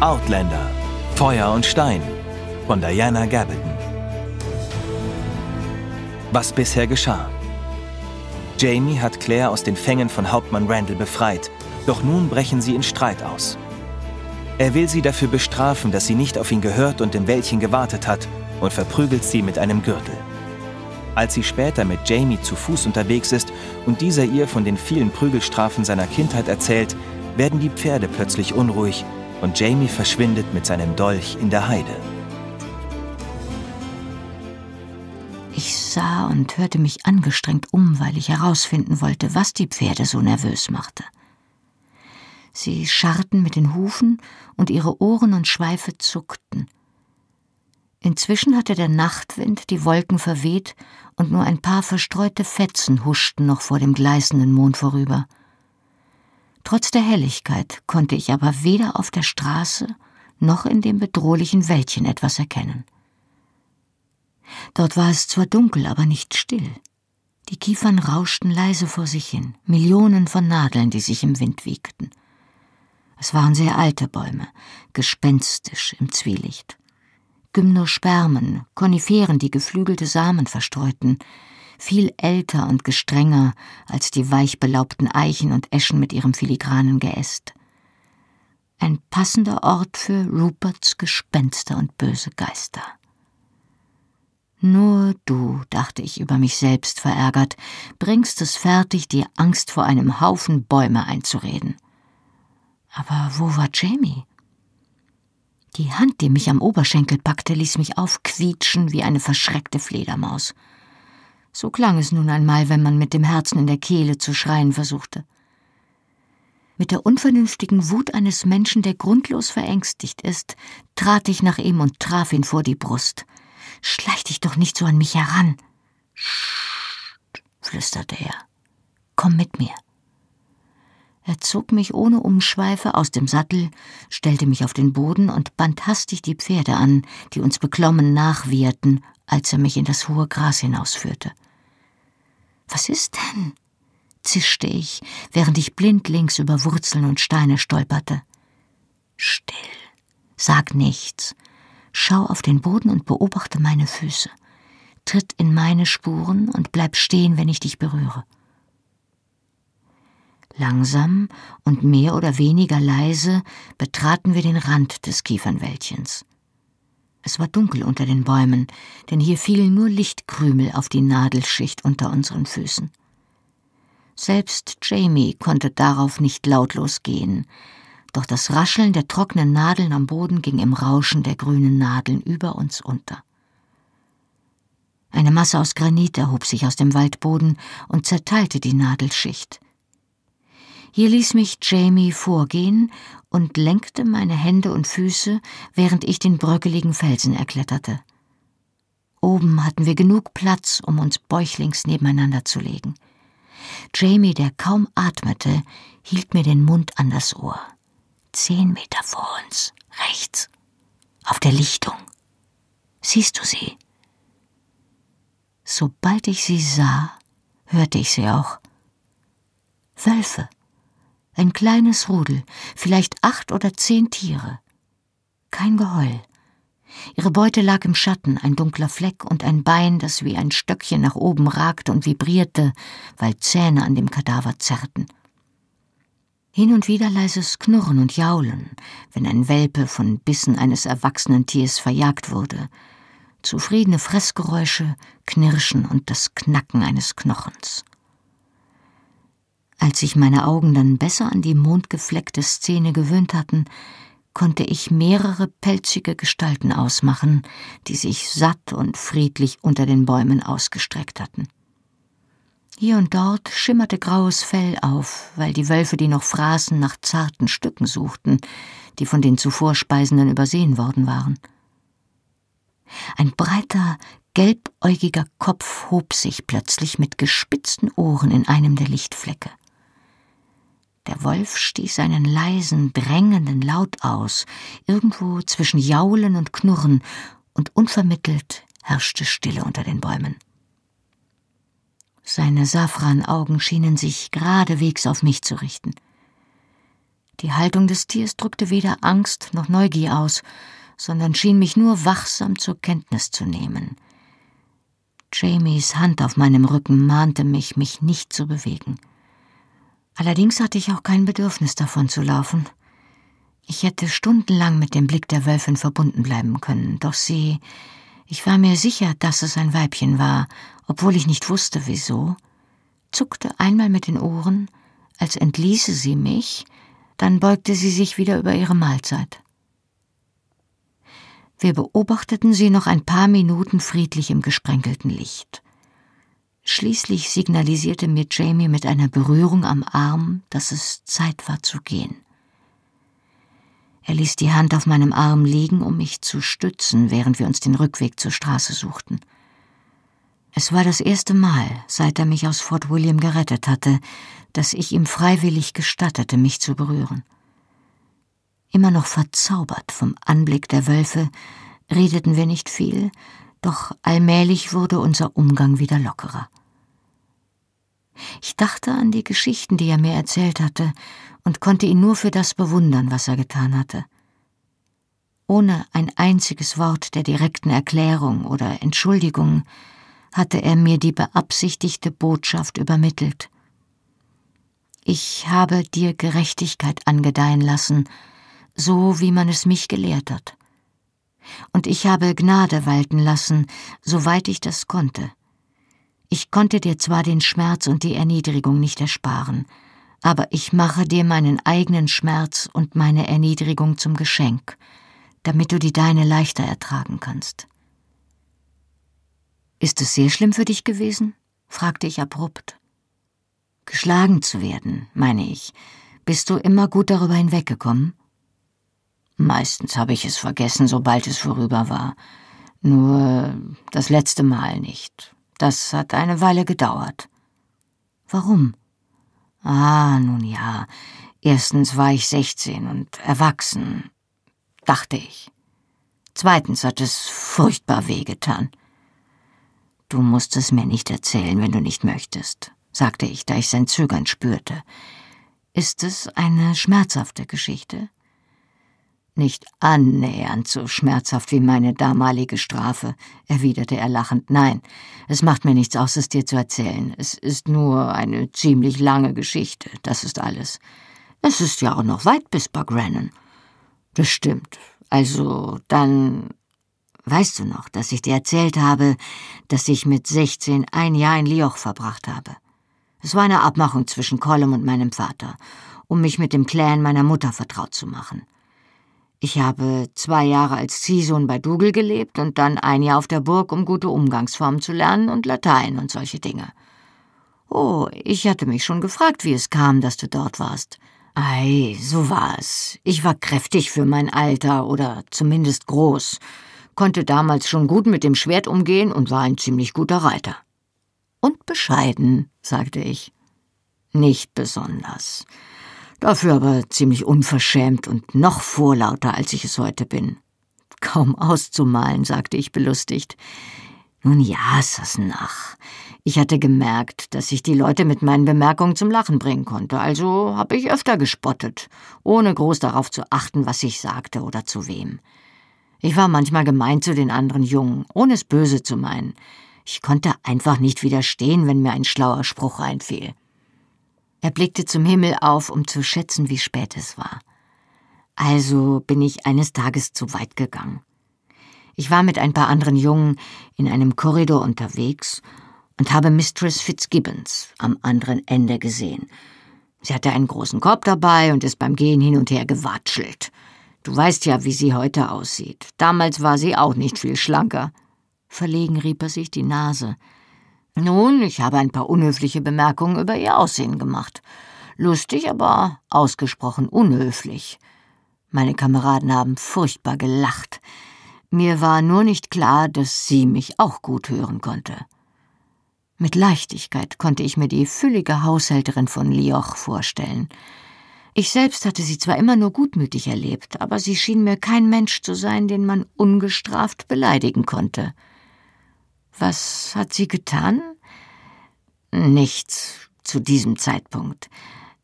Outlander Feuer und Stein von Diana Gabaldon. Was bisher geschah. Jamie hat Claire aus den Fängen von Hauptmann Randall befreit, doch nun brechen sie in Streit aus. Er will sie dafür bestrafen, dass sie nicht auf ihn gehört und im Wäldchen gewartet hat und verprügelt sie mit einem Gürtel. Als sie später mit Jamie zu Fuß unterwegs ist und dieser ihr von den vielen Prügelstrafen seiner Kindheit erzählt, werden die Pferde plötzlich unruhig und Jamie verschwindet mit seinem Dolch in der Heide. Ich sah und hörte mich angestrengt um, weil ich herausfinden wollte, was die Pferde so nervös machte. Sie scharrten mit den Hufen und ihre Ohren und Schweife zuckten. Inzwischen hatte der Nachtwind die Wolken verweht und nur ein paar verstreute Fetzen huschten noch vor dem gleißenden Mond vorüber. Trotz der Helligkeit konnte ich aber weder auf der Straße noch in dem bedrohlichen Wäldchen etwas erkennen. Dort war es zwar dunkel, aber nicht still. Die Kiefern rauschten leise vor sich hin, Millionen von Nadeln, die sich im Wind wiegten. Es waren sehr alte Bäume, gespenstisch im Zwielicht. Gymnospermen, Koniferen, die geflügelte Samen verstreuten, viel älter und gestrenger als die weich belaubten Eichen und Eschen mit ihrem filigranen Geäst. Ein passender Ort für Ruperts Gespenster und böse Geister. Nur du, dachte ich über mich selbst verärgert, bringst es fertig, dir Angst vor einem Haufen Bäume einzureden. Aber wo war Jamie? Die Hand, die mich am Oberschenkel packte, ließ mich aufquietschen wie eine verschreckte Fledermaus. So klang es nun einmal, wenn man mit dem Herzen in der Kehle zu schreien versuchte. Mit der unvernünftigen Wut eines Menschen, der grundlos verängstigt ist, trat ich nach ihm und traf ihn vor die Brust. Schleich dich doch nicht so an mich heran. Scht, flüsterte er. Komm mit mir. Er zog mich ohne Umschweife aus dem Sattel, stellte mich auf den Boden und band hastig die Pferde an, die uns beklommen nachwieherten, als er mich in das hohe Gras hinausführte. Was ist denn? zischte ich, während ich blindlings über Wurzeln und Steine stolperte. Still, sag nichts. Schau auf den Boden und beobachte meine Füße. Tritt in meine Spuren und bleib stehen, wenn ich dich berühre. Langsam und mehr oder weniger leise betraten wir den Rand des Kiefernwäldchens. Es war dunkel unter den Bäumen, denn hier fielen nur Lichtkrümel auf die Nadelschicht unter unseren Füßen. Selbst Jamie konnte darauf nicht lautlos gehen, doch das Rascheln der trockenen Nadeln am Boden ging im Rauschen der grünen Nadeln über uns unter. Eine Masse aus Granit erhob sich aus dem Waldboden und zerteilte die Nadelschicht. Hier ließ mich Jamie vorgehen und lenkte meine Hände und Füße, während ich den bröckeligen Felsen erkletterte. Oben hatten wir genug Platz, um uns bäuchlings nebeneinander zu legen. Jamie, der kaum atmete, hielt mir den Mund an das Ohr. Zehn Meter vor uns, rechts, auf der Lichtung. Siehst du sie? Sobald ich sie sah, hörte ich sie auch. Wölfe. Ein kleines Rudel, vielleicht acht oder zehn Tiere. Kein Geheul. Ihre Beute lag im Schatten, ein dunkler Fleck und ein Bein, das wie ein Stöckchen nach oben ragte und vibrierte, weil Zähne an dem Kadaver zerrten. Hin und wieder leises Knurren und Jaulen, wenn ein Welpe von Bissen eines erwachsenen Tiers verjagt wurde, zufriedene Fressgeräusche, Knirschen und das Knacken eines Knochens. Als sich meine Augen dann besser an die mondgefleckte Szene gewöhnt hatten, konnte ich mehrere pelzige Gestalten ausmachen, die sich satt und friedlich unter den Bäumen ausgestreckt hatten. Hier und dort schimmerte graues Fell auf, weil die Wölfe, die noch fraßen, nach zarten Stücken suchten, die von den zuvor Speisenden übersehen worden waren. Ein breiter, gelbäugiger Kopf hob sich plötzlich mit gespitzten Ohren in einem der Lichtflecke. Der Wolf stieß einen leisen, drängenden Laut aus, irgendwo zwischen Jaulen und Knurren, und unvermittelt herrschte Stille unter den Bäumen. Seine Safranaugen schienen sich geradewegs auf mich zu richten. Die Haltung des Tiers drückte weder Angst noch Neugier aus, sondern schien mich nur wachsam zur Kenntnis zu nehmen. Jamies Hand auf meinem Rücken mahnte mich, mich nicht zu bewegen. Allerdings hatte ich auch kein Bedürfnis davon zu laufen. Ich hätte stundenlang mit dem Blick der Wölfin verbunden bleiben können, doch sie, ich war mir sicher, dass es ein Weibchen war, obwohl ich nicht wusste wieso, zuckte einmal mit den Ohren, als entließe sie mich, dann beugte sie sich wieder über ihre Mahlzeit. Wir beobachteten sie noch ein paar Minuten friedlich im gesprenkelten Licht. Schließlich signalisierte mir Jamie mit einer Berührung am Arm, dass es Zeit war zu gehen. Er ließ die Hand auf meinem Arm liegen, um mich zu stützen, während wir uns den Rückweg zur Straße suchten. Es war das erste Mal, seit er mich aus Fort William gerettet hatte, dass ich ihm freiwillig gestattete, mich zu berühren. Immer noch verzaubert vom Anblick der Wölfe, redeten wir nicht viel, doch allmählich wurde unser Umgang wieder lockerer. Ich dachte an die Geschichten, die er mir erzählt hatte, und konnte ihn nur für das bewundern, was er getan hatte. Ohne ein einziges Wort der direkten Erklärung oder Entschuldigung hatte er mir die beabsichtigte Botschaft übermittelt. Ich habe dir Gerechtigkeit angedeihen lassen, so wie man es mich gelehrt hat. Und ich habe Gnade walten lassen, soweit ich das konnte. Ich konnte dir zwar den Schmerz und die Erniedrigung nicht ersparen, aber ich mache dir meinen eigenen Schmerz und meine Erniedrigung zum Geschenk, damit du die deine leichter ertragen kannst. Ist es sehr schlimm für dich gewesen? fragte ich abrupt. Geschlagen zu werden, meine ich. Bist du immer gut darüber hinweggekommen? Meistens habe ich es vergessen, sobald es vorüber war. Nur das letzte Mal nicht. Das hat eine Weile gedauert. Warum? Ah, nun ja. Erstens war ich sechzehn und erwachsen, dachte ich. Zweitens hat es furchtbar wehgetan. Du musst es mir nicht erzählen, wenn du nicht möchtest, sagte ich, da ich sein Zögern spürte. Ist es eine schmerzhafte Geschichte? Nicht annähernd so schmerzhaft wie meine damalige Strafe, erwiderte er lachend. Nein, es macht mir nichts aus, es dir zu erzählen. Es ist nur eine ziemlich lange Geschichte, das ist alles. Es ist ja auch noch weit bis Bagrannon. Das stimmt. Also, dann. Weißt du noch, dass ich dir erzählt habe, dass ich mit 16 ein Jahr in Lioch verbracht habe? Es war eine Abmachung zwischen Colum und meinem Vater, um mich mit dem Clan meiner Mutter vertraut zu machen. Ich habe zwei Jahre als Ziehsohn bei Dougal gelebt und dann ein Jahr auf der Burg, um gute Umgangsformen zu lernen und Latein und solche Dinge. Oh, ich hatte mich schon gefragt, wie es kam, dass du dort warst. Ei, so war es. Ich war kräftig für mein Alter oder zumindest groß, konnte damals schon gut mit dem Schwert umgehen und war ein ziemlich guter Reiter. Und bescheiden, sagte ich. Nicht besonders. Dafür aber ziemlich unverschämt und noch vorlauter, als ich es heute bin. Kaum auszumalen, sagte ich belustigt. Nun ja, Sassenach. Ich hatte gemerkt, dass ich die Leute mit meinen Bemerkungen zum Lachen bringen konnte, also habe ich öfter gespottet, ohne groß darauf zu achten, was ich sagte oder zu wem. Ich war manchmal gemein zu den anderen Jungen, ohne es böse zu meinen. Ich konnte einfach nicht widerstehen, wenn mir ein schlauer Spruch einfiel. Er blickte zum Himmel auf, um zu schätzen, wie spät es war. Also bin ich eines Tages zu weit gegangen. Ich war mit ein paar anderen Jungen in einem Korridor unterwegs und habe Mistress Fitzgibbons am anderen Ende gesehen. Sie hatte einen großen Korb dabei und ist beim Gehen hin und her gewatschelt. Du weißt ja, wie sie heute aussieht. Damals war sie auch nicht viel schlanker. Verlegen rieb er sich die Nase. Nun, ich habe ein paar unhöfliche Bemerkungen über ihr Aussehen gemacht. Lustig, aber ausgesprochen unhöflich. Meine Kameraden haben furchtbar gelacht. Mir war nur nicht klar, dass sie mich auch gut hören konnte. Mit Leichtigkeit konnte ich mir die füllige Haushälterin von Lioch vorstellen. Ich selbst hatte sie zwar immer nur gutmütig erlebt, aber sie schien mir kein Mensch zu sein, den man ungestraft beleidigen konnte. Was hat sie getan? Nichts zu diesem Zeitpunkt.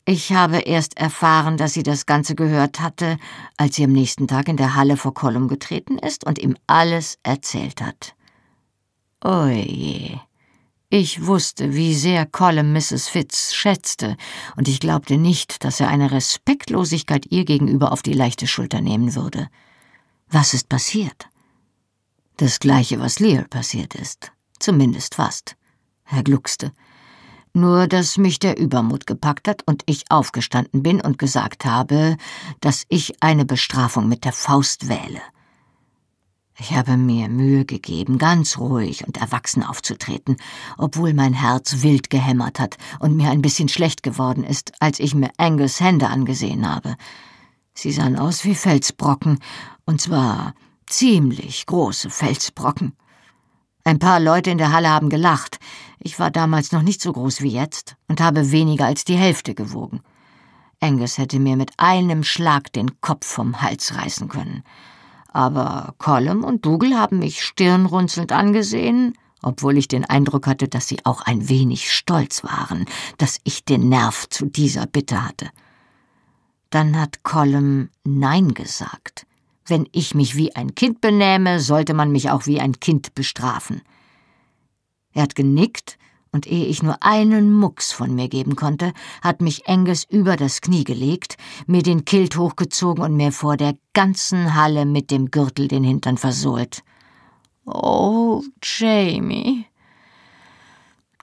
Ich habe erst erfahren, dass sie das Ganze gehört hatte, als sie am nächsten Tag in der Halle vor Colum getreten ist und ihm alles erzählt hat. Oje. Ich wusste, wie sehr Colum Mrs. Fitz schätzte, und ich glaubte nicht, dass er eine Respektlosigkeit ihr gegenüber auf die leichte Schulter nehmen würde. Was ist passiert? Das gleiche, was Lear passiert ist. Zumindest fast. Er gluckste. Nur, dass mich der Übermut gepackt hat und ich aufgestanden bin und gesagt habe, dass ich eine Bestrafung mit der Faust wähle. Ich habe mir Mühe gegeben, ganz ruhig und erwachsen aufzutreten, obwohl mein Herz wild gehämmert hat und mir ein bisschen schlecht geworden ist, als ich mir Angus Hände angesehen habe. Sie sahen aus wie Felsbrocken, und zwar ziemlich große Felsbrocken. Ein paar Leute in der Halle haben gelacht. Ich war damals noch nicht so groß wie jetzt und habe weniger als die Hälfte gewogen. Angus hätte mir mit einem Schlag den Kopf vom Hals reißen können aber Colum und Dougal haben mich stirnrunzelnd angesehen, obwohl ich den Eindruck hatte, dass sie auch ein wenig stolz waren, dass ich den Nerv zu dieser Bitte hatte. Dann hat Colum Nein gesagt. Wenn ich mich wie ein Kind benähme, sollte man mich auch wie ein Kind bestrafen. Er hat genickt und ehe ich nur einen Mucks von mir geben konnte, hat mich Angus über das Knie gelegt, mir den Kilt hochgezogen und mir vor der ganzen Halle mit dem Gürtel den Hintern versohlt. Oh, Jamie.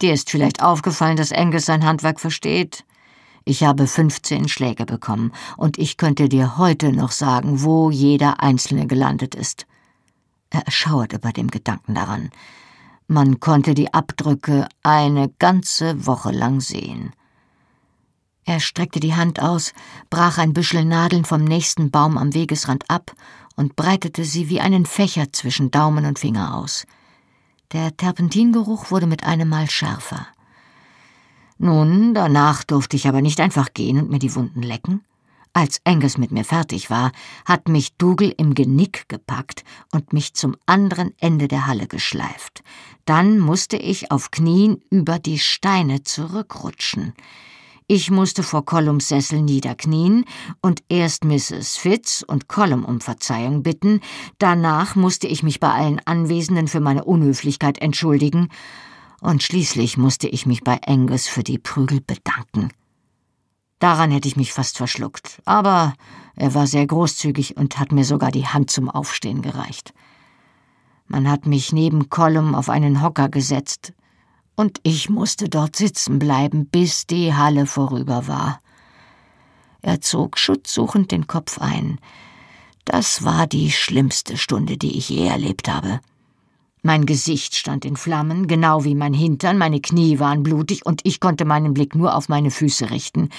Dir ist vielleicht aufgefallen, dass Angus sein Handwerk versteht. Ich habe 15 Schläge bekommen, und ich könnte dir heute noch sagen, wo jeder einzelne gelandet ist. Er erschauerte bei dem Gedanken daran. Man konnte die Abdrücke eine ganze Woche lang sehen. Er streckte die Hand aus, brach ein Büschel Nadeln vom nächsten Baum am Wegesrand ab und breitete sie wie einen Fächer zwischen Daumen und Finger aus. Der Terpentingeruch wurde mit einem Mal schärfer. Nun, danach durfte ich aber nicht einfach gehen und mir die Wunden lecken. Als Angus mit mir fertig war, hat mich Dougal im Genick gepackt und mich zum anderen Ende der Halle geschleift. Dann musste ich auf Knien über die Steine zurückrutschen. Ich musste vor Collums Sessel niederknien und erst Mrs. Fitz und Collum um Verzeihung bitten, danach musste ich mich bei allen Anwesenden für meine Unhöflichkeit entschuldigen, und schließlich musste ich mich bei Angus für die Prügel bedanken. Daran hätte ich mich fast verschluckt, aber er war sehr großzügig und hat mir sogar die Hand zum Aufstehen gereicht. Man hat mich neben Colum auf einen Hocker gesetzt, und ich musste dort sitzen bleiben, bis die Halle vorüber war. Er zog schutzsuchend den Kopf ein. Das war die schlimmste Stunde, die ich je erlebt habe. Mein Gesicht stand in Flammen, genau wie mein Hintern, meine Knie waren blutig und ich konnte meinen Blick nur auf meine Füße richten.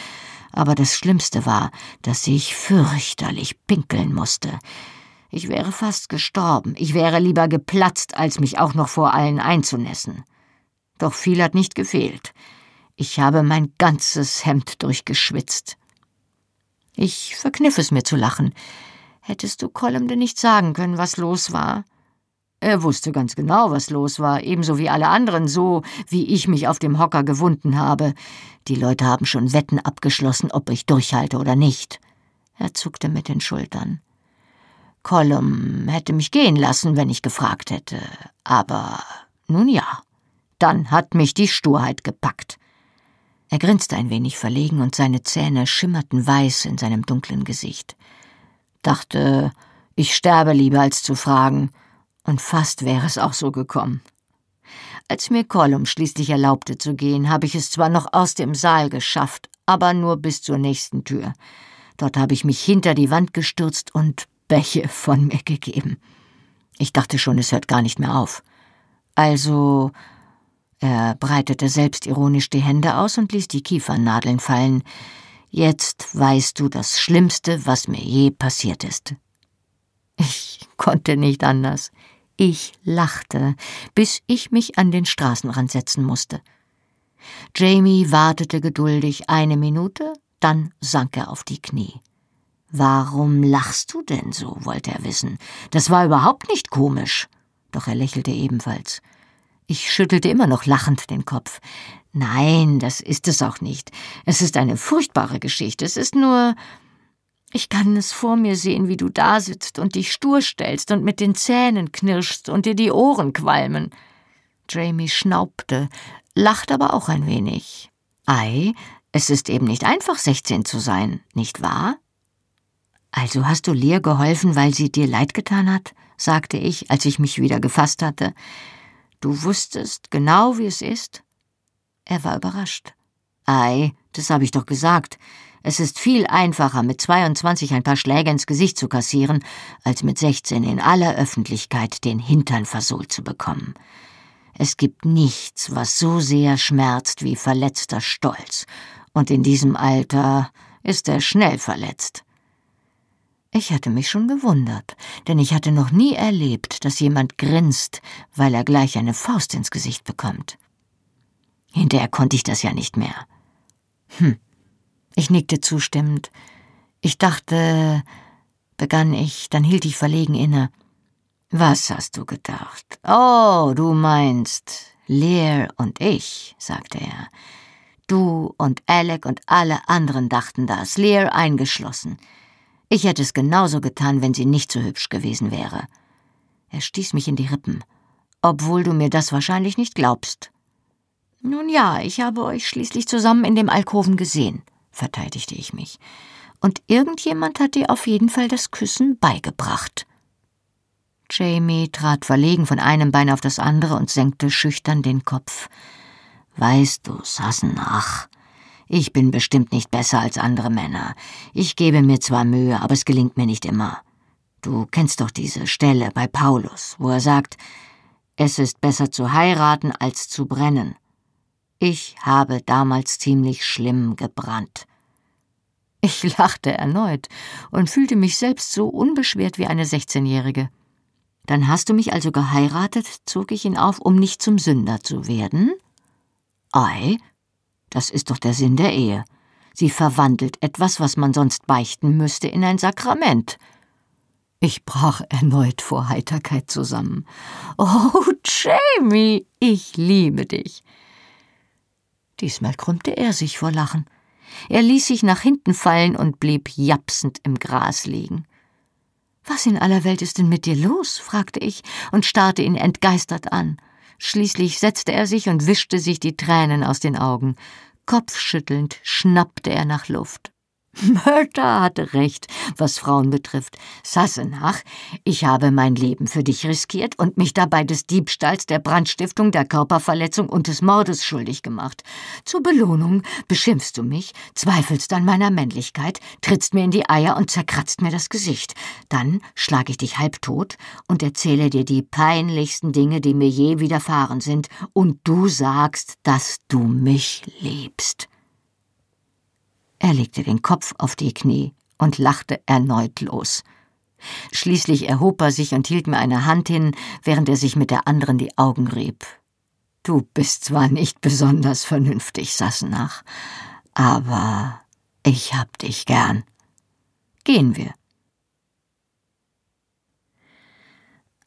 Aber das Schlimmste war, dass ich fürchterlich pinkeln musste. Ich wäre fast gestorben, ich wäre lieber geplatzt, als mich auch noch vor allen einzunässen. Doch viel hat nicht gefehlt. Ich habe mein ganzes Hemd durchgeschwitzt. Ich verkniff es mir zu lachen. Hättest du Colum denn nicht sagen können, was los war? Er wusste ganz genau, was los war, ebenso wie alle anderen, so wie ich mich auf dem Hocker gewunden habe. Die Leute haben schon Wetten abgeschlossen, ob ich durchhalte oder nicht. Er zuckte mit den Schultern. Colum hätte mich gehen lassen, wenn ich gefragt hätte. Aber nun ja, dann hat mich die Sturheit gepackt. Er grinste ein wenig verlegen und seine Zähne schimmerten weiß in seinem dunklen Gesicht. Dachte, ich sterbe lieber als zu fragen, und fast wäre es auch so gekommen. Als mir Colum schließlich erlaubte zu gehen, habe ich es zwar noch aus dem Saal geschafft, aber nur bis zur nächsten Tür. Dort habe ich mich hinter die Wand gestürzt und Bäche von mir gegeben. Ich dachte schon, es hört gar nicht mehr auf. Also. Er breitete selbstironisch die Hände aus und ließ die Kiefernadeln fallen. Jetzt weißt du das Schlimmste, was mir je passiert ist. Ich konnte nicht anders. Ich lachte, bis ich mich an den Straßenrand setzen musste. Jamie wartete geduldig eine Minute, dann sank er auf die Knie. Warum lachst du denn so? wollte er wissen. Das war überhaupt nicht komisch. Doch er lächelte ebenfalls. Ich schüttelte immer noch lachend den Kopf. Nein, das ist es auch nicht. Es ist eine furchtbare Geschichte. Es ist nur. Ich kann es vor mir sehen, wie du da sitzt und dich stur stellst und mit den Zähnen knirschst und dir die Ohren qualmen. Jamie schnaubte, lacht aber auch ein wenig. Ei, es ist eben nicht einfach, sechzehn zu sein, nicht wahr? Also hast du Lear geholfen, weil sie dir leid getan hat? sagte ich, als ich mich wieder gefasst hatte. Du wusstest genau, wie es ist? Er war überrascht. Ei, das habe ich doch gesagt. Es ist viel einfacher, mit 22 ein paar Schläge ins Gesicht zu kassieren, als mit 16 in aller Öffentlichkeit den Hintern versohlt zu bekommen. Es gibt nichts, was so sehr schmerzt wie verletzter Stolz, und in diesem Alter ist er schnell verletzt. Ich hatte mich schon gewundert, denn ich hatte noch nie erlebt, dass jemand grinst, weil er gleich eine Faust ins Gesicht bekommt. Hinterher konnte ich das ja nicht mehr. Hm. Ich nickte zustimmend. Ich dachte, begann ich, dann hielt ich verlegen inne. Was hast du gedacht? Oh, du meinst Lear und ich, sagte er. Du und Alec und alle anderen dachten das, Lear eingeschlossen. Ich hätte es genauso getan, wenn sie nicht so hübsch gewesen wäre. Er stieß mich in die Rippen. Obwohl du mir das wahrscheinlich nicht glaubst. Nun ja, ich habe euch schließlich zusammen in dem Alkoven gesehen, verteidigte ich mich. Und irgendjemand hat dir auf jeden Fall das Küssen beigebracht. Jamie trat verlegen von einem Bein auf das andere und senkte schüchtern den Kopf. Weißt du, Sassenach, ich bin bestimmt nicht besser als andere Männer. Ich gebe mir zwar Mühe, aber es gelingt mir nicht immer. Du kennst doch diese Stelle bei Paulus, wo er sagt, es ist besser zu heiraten als zu brennen. Ich habe damals ziemlich schlimm gebrannt. Ich lachte erneut und fühlte mich selbst so unbeschwert wie eine Sechzehnjährige. Dann hast du mich also geheiratet, zog ich ihn auf, um nicht zum Sünder zu werden? Ei, das ist doch der Sinn der Ehe. Sie verwandelt etwas, was man sonst beichten müsste, in ein Sakrament. Ich brach erneut vor Heiterkeit zusammen. Oh, Jamie, ich liebe dich. Diesmal krümmte er sich vor Lachen. Er ließ sich nach hinten fallen und blieb japsend im Gras liegen. Was in aller Welt ist denn mit dir los? fragte ich und starrte ihn entgeistert an. Schließlich setzte er sich und wischte sich die Tränen aus den Augen. Kopfschüttelnd schnappte er nach Luft. Mörder hatte recht, was Frauen betrifft. Sassenach, ich habe mein Leben für dich riskiert und mich dabei des Diebstahls, der Brandstiftung, der Körperverletzung und des Mordes schuldig gemacht. Zur Belohnung beschimpfst du mich, zweifelst an meiner Männlichkeit, trittst mir in die Eier und zerkratzt mir das Gesicht. Dann schlage ich dich halbtot und erzähle dir die peinlichsten Dinge, die mir je widerfahren sind, und du sagst, dass du mich liebst. Er legte den Kopf auf die Knie und lachte erneut los. Schließlich erhob er sich und hielt mir eine Hand hin, während er sich mit der anderen die Augen rieb. Du bist zwar nicht besonders vernünftig, Sassenach, aber ich hab dich gern. Gehen wir.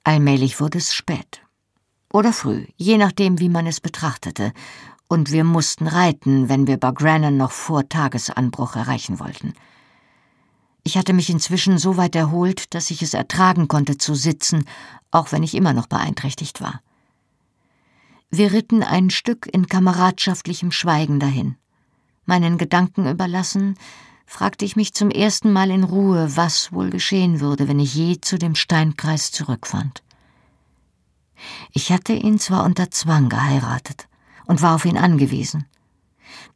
Allmählich wurde es spät. Oder früh, je nachdem, wie man es betrachtete, und wir mussten reiten, wenn wir Bagrannon noch vor Tagesanbruch erreichen wollten. Ich hatte mich inzwischen so weit erholt, dass ich es ertragen konnte zu sitzen, auch wenn ich immer noch beeinträchtigt war. Wir ritten ein Stück in kameradschaftlichem Schweigen dahin. Meinen Gedanken überlassen, fragte ich mich zum ersten Mal in Ruhe, was wohl geschehen würde, wenn ich je zu dem Steinkreis zurückfand. Ich hatte ihn zwar unter Zwang geheiratet, und war auf ihn angewiesen.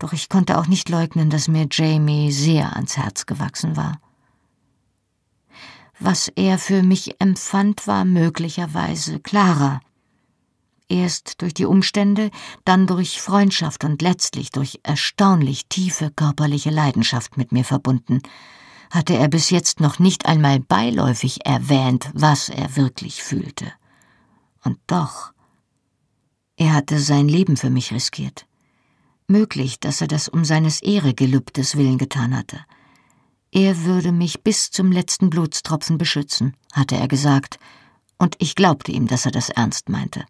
Doch ich konnte auch nicht leugnen, dass mir Jamie sehr ans Herz gewachsen war. Was er für mich empfand, war möglicherweise klarer. Erst durch die Umstände, dann durch Freundschaft und letztlich durch erstaunlich tiefe körperliche Leidenschaft mit mir verbunden, hatte er bis jetzt noch nicht einmal beiläufig erwähnt, was er wirklich fühlte. Und doch er hatte sein Leben für mich riskiert. Möglich, dass er das um seines Ehregelübdes willen getan hatte. Er würde mich bis zum letzten Blutstropfen beschützen, hatte er gesagt, und ich glaubte ihm, dass er das ernst meinte.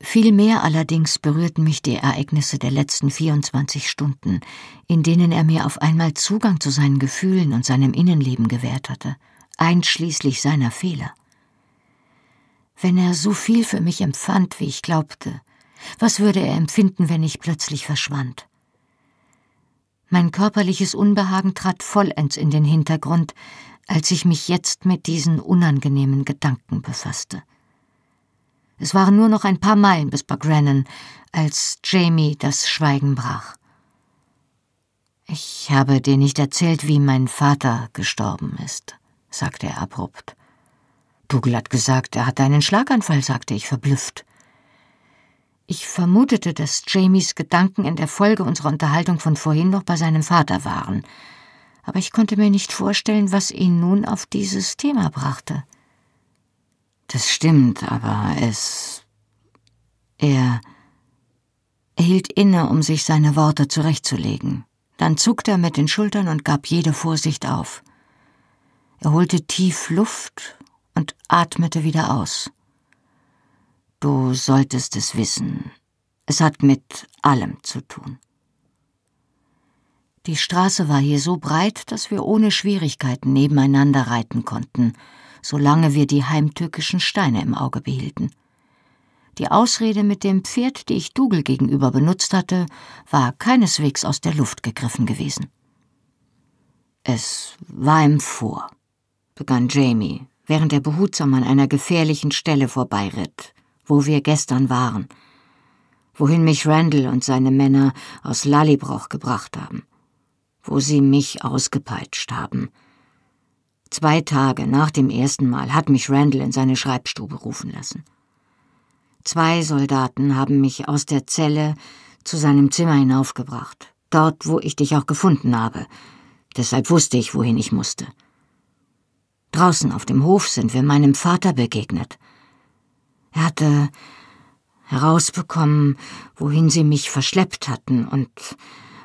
Viel mehr allerdings berührten mich die Ereignisse der letzten 24 Stunden, in denen er mir auf einmal Zugang zu seinen Gefühlen und seinem Innenleben gewährt hatte, einschließlich seiner Fehler. Wenn er so viel für mich empfand, wie ich glaubte, was würde er empfinden, wenn ich plötzlich verschwand? Mein körperliches Unbehagen trat vollends in den Hintergrund, als ich mich jetzt mit diesen unangenehmen Gedanken befasste. Es waren nur noch ein paar Meilen bis Bagrannon, als Jamie das Schweigen brach. Ich habe dir nicht erzählt, wie mein Vater gestorben ist, sagte er abrupt. Dougal hat gesagt, er hatte einen Schlaganfall, sagte ich verblüfft. Ich vermutete, dass Jamies Gedanken in der Folge unserer Unterhaltung von vorhin noch bei seinem Vater waren, aber ich konnte mir nicht vorstellen, was ihn nun auf dieses Thema brachte. Das stimmt, aber es. Er. Er hielt inne, um sich seine Worte zurechtzulegen. Dann zuckte er mit den Schultern und gab jede Vorsicht auf. Er holte tief Luft und atmete wieder aus. Du solltest es wissen. Es hat mit allem zu tun. Die Straße war hier so breit, dass wir ohne Schwierigkeiten nebeneinander reiten konnten, solange wir die heimtückischen Steine im Auge behielten. Die Ausrede mit dem Pferd, die ich Dougal gegenüber benutzt hatte, war keineswegs aus der Luft gegriffen gewesen. Es war ihm vor, begann Jamie, während er behutsam an einer gefährlichen Stelle vorbeiritt, wo wir gestern waren, wohin mich Randall und seine Männer aus Lallybroch gebracht haben, wo sie mich ausgepeitscht haben. Zwei Tage nach dem ersten Mal hat mich Randall in seine Schreibstube rufen lassen. Zwei Soldaten haben mich aus der Zelle zu seinem Zimmer hinaufgebracht, dort, wo ich dich auch gefunden habe. Deshalb wusste ich, wohin ich musste. Draußen auf dem Hof sind wir meinem Vater begegnet. Er hatte herausbekommen, wohin sie mich verschleppt hatten und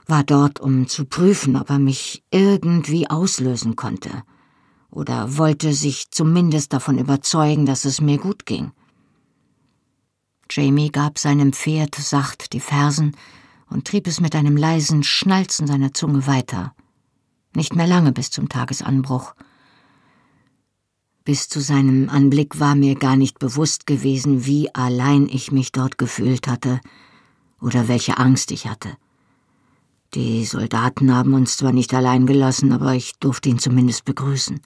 war dort, um zu prüfen, ob er mich irgendwie auslösen konnte oder wollte sich zumindest davon überzeugen, dass es mir gut ging. Jamie gab seinem Pferd sacht die Fersen und trieb es mit einem leisen Schnalzen seiner Zunge weiter. Nicht mehr lange bis zum Tagesanbruch. Bis zu seinem Anblick war mir gar nicht bewusst gewesen, wie allein ich mich dort gefühlt hatte oder welche Angst ich hatte. Die Soldaten haben uns zwar nicht allein gelassen, aber ich durfte ihn zumindest begrüßen.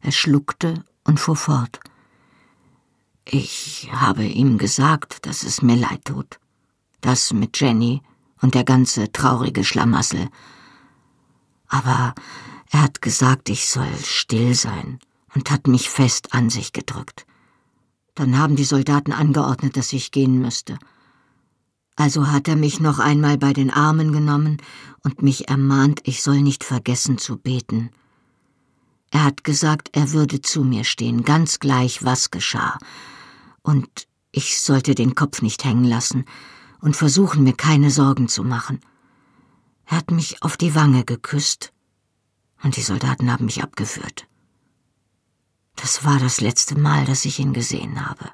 Er schluckte und fuhr fort. Ich habe ihm gesagt, dass es mir leid tut. Das mit Jenny und der ganze traurige Schlamassel. Aber er hat gesagt, ich soll still sein und hat mich fest an sich gedrückt. Dann haben die Soldaten angeordnet, dass ich gehen müsste. Also hat er mich noch einmal bei den Armen genommen und mich ermahnt, ich soll nicht vergessen zu beten. Er hat gesagt, er würde zu mir stehen, ganz gleich, was geschah, und ich sollte den Kopf nicht hängen lassen und versuchen, mir keine Sorgen zu machen. Er hat mich auf die Wange geküsst, und die Soldaten haben mich abgeführt. Das war das letzte Mal, dass ich ihn gesehen habe.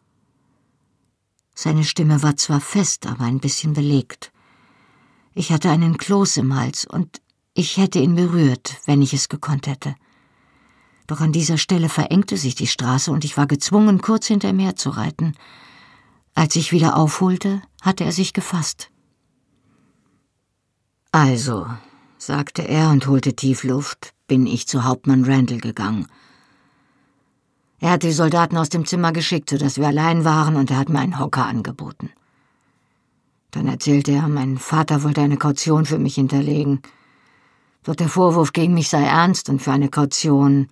Seine Stimme war zwar fest, aber ein bisschen belegt. Ich hatte einen Kloß im Hals und ich hätte ihn berührt, wenn ich es gekonnt hätte. Doch an dieser Stelle verengte sich die Straße und ich war gezwungen, kurz hinter ihm herzureiten. Als ich wieder aufholte, hatte er sich gefasst. Also, sagte er und holte tief Luft, bin ich zu Hauptmann Randall gegangen. Er hat die Soldaten aus dem Zimmer geschickt, so dass wir allein waren, und er hat mir einen Hocker angeboten. Dann erzählte er, mein Vater wollte eine Kaution für mich hinterlegen. Doch der Vorwurf gegen mich sei ernst und für eine Kaution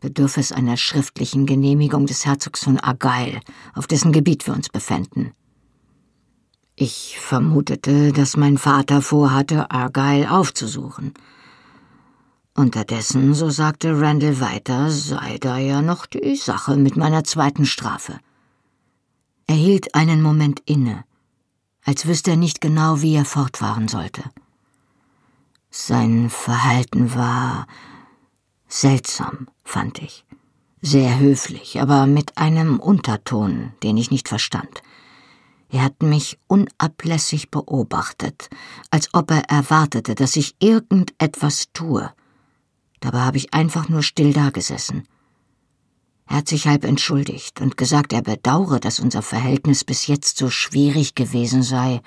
bedürfe es einer schriftlichen Genehmigung des Herzogs von Argyle, auf dessen Gebiet wir uns befänden. Ich vermutete, dass mein Vater vorhatte, Argyle aufzusuchen. Unterdessen, so sagte Randall weiter, sei da ja noch die Sache mit meiner zweiten Strafe. Er hielt einen Moment inne, als wüsste er nicht genau, wie er fortfahren sollte. Sein Verhalten war seltsam, fand ich. Sehr höflich, aber mit einem Unterton, den ich nicht verstand. Er hat mich unablässig beobachtet, als ob er erwartete, dass ich irgendetwas tue. Dabei habe ich einfach nur still dagesessen. Er hat sich halb entschuldigt und gesagt, er bedauere, dass unser Verhältnis bis jetzt so schwierig gewesen sei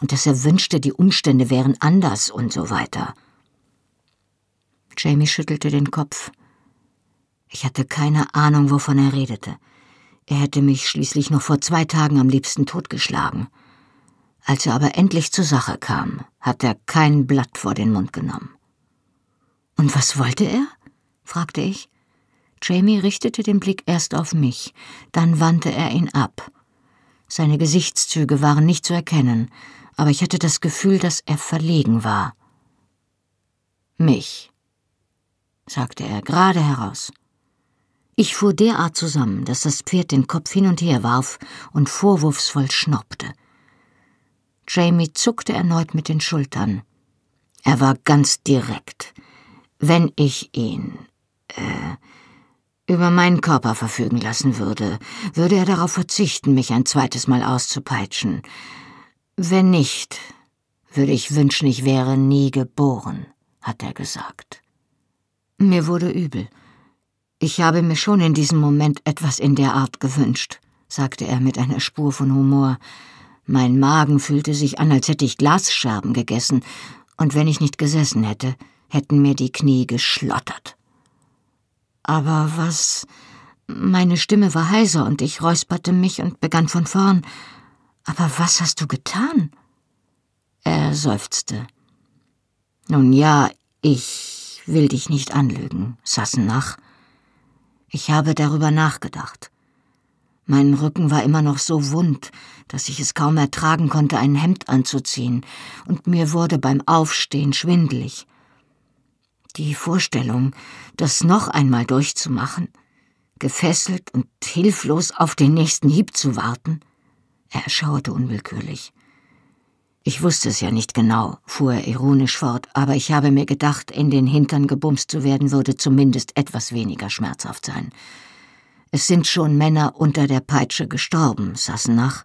und dass er wünschte, die Umstände wären anders und so weiter. Jamie schüttelte den Kopf. Ich hatte keine Ahnung, wovon er redete. Er hätte mich schließlich noch vor zwei Tagen am liebsten totgeschlagen. Als er aber endlich zur Sache kam, hat er kein Blatt vor den Mund genommen. Und was wollte er? fragte ich. Jamie richtete den Blick erst auf mich, dann wandte er ihn ab. Seine Gesichtszüge waren nicht zu erkennen, aber ich hatte das Gefühl, dass er verlegen war. Mich, sagte er gerade heraus. Ich fuhr derart zusammen, dass das Pferd den Kopf hin und her warf und vorwurfsvoll schnaubte. Jamie zuckte erneut mit den Schultern. Er war ganz direkt. Wenn ich ihn, äh, über meinen Körper verfügen lassen würde, würde er darauf verzichten, mich ein zweites Mal auszupeitschen. Wenn nicht, würde ich wünschen, ich wäre nie geboren, hat er gesagt. Mir wurde übel. Ich habe mir schon in diesem Moment etwas in der Art gewünscht, sagte er mit einer Spur von Humor. Mein Magen fühlte sich an, als hätte ich Glasscherben gegessen, und wenn ich nicht gesessen hätte, hätten mir die Knie geschlottert. Aber was. Meine Stimme war heiser und ich räusperte mich und begann von vorn. Aber was hast du getan? Er seufzte. Nun ja, ich will dich nicht anlügen, Sassenach. Ich habe darüber nachgedacht. Mein Rücken war immer noch so wund, dass ich es kaum ertragen konnte, ein Hemd anzuziehen, und mir wurde beim Aufstehen schwindelig. Die Vorstellung, das noch einmal durchzumachen, gefesselt und hilflos auf den nächsten Hieb zu warten, er erschauerte unwillkürlich. Ich wusste es ja nicht genau, fuhr er ironisch fort, aber ich habe mir gedacht, in den Hintern gebumst zu werden, würde zumindest etwas weniger schmerzhaft sein. Es sind schon Männer unter der Peitsche gestorben, Sassenach,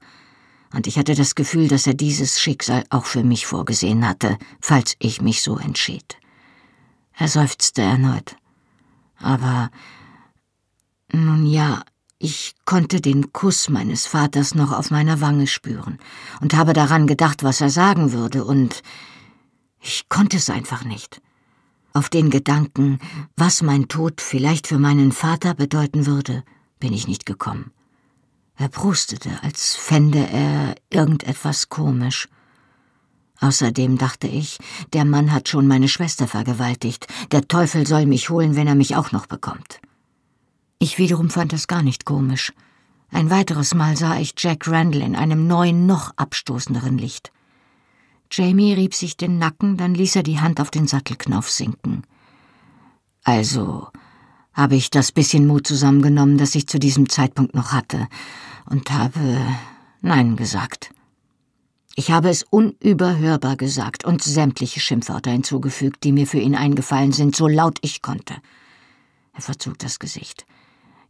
und ich hatte das Gefühl, dass er dieses Schicksal auch für mich vorgesehen hatte, falls ich mich so entschied. Er seufzte erneut. Aber nun ja, ich konnte den Kuss meines Vaters noch auf meiner Wange spüren und habe daran gedacht, was er sagen würde, und ich konnte es einfach nicht. Auf den Gedanken, was mein Tod vielleicht für meinen Vater bedeuten würde, bin ich nicht gekommen. Er prustete, als fände er irgendetwas komisch. Außerdem dachte ich, der Mann hat schon meine Schwester vergewaltigt, der Teufel soll mich holen, wenn er mich auch noch bekommt. Ich wiederum fand das gar nicht komisch. Ein weiteres Mal sah ich Jack Randall in einem neuen, noch abstoßenderen Licht. Jamie rieb sich den Nacken, dann ließ er die Hand auf den Sattelknauf sinken. Also habe ich das bisschen Mut zusammengenommen, das ich zu diesem Zeitpunkt noch hatte, und habe Nein gesagt. Ich habe es unüberhörbar gesagt und sämtliche Schimpfwörter hinzugefügt, die mir für ihn eingefallen sind, so laut ich konnte. Er verzog das Gesicht.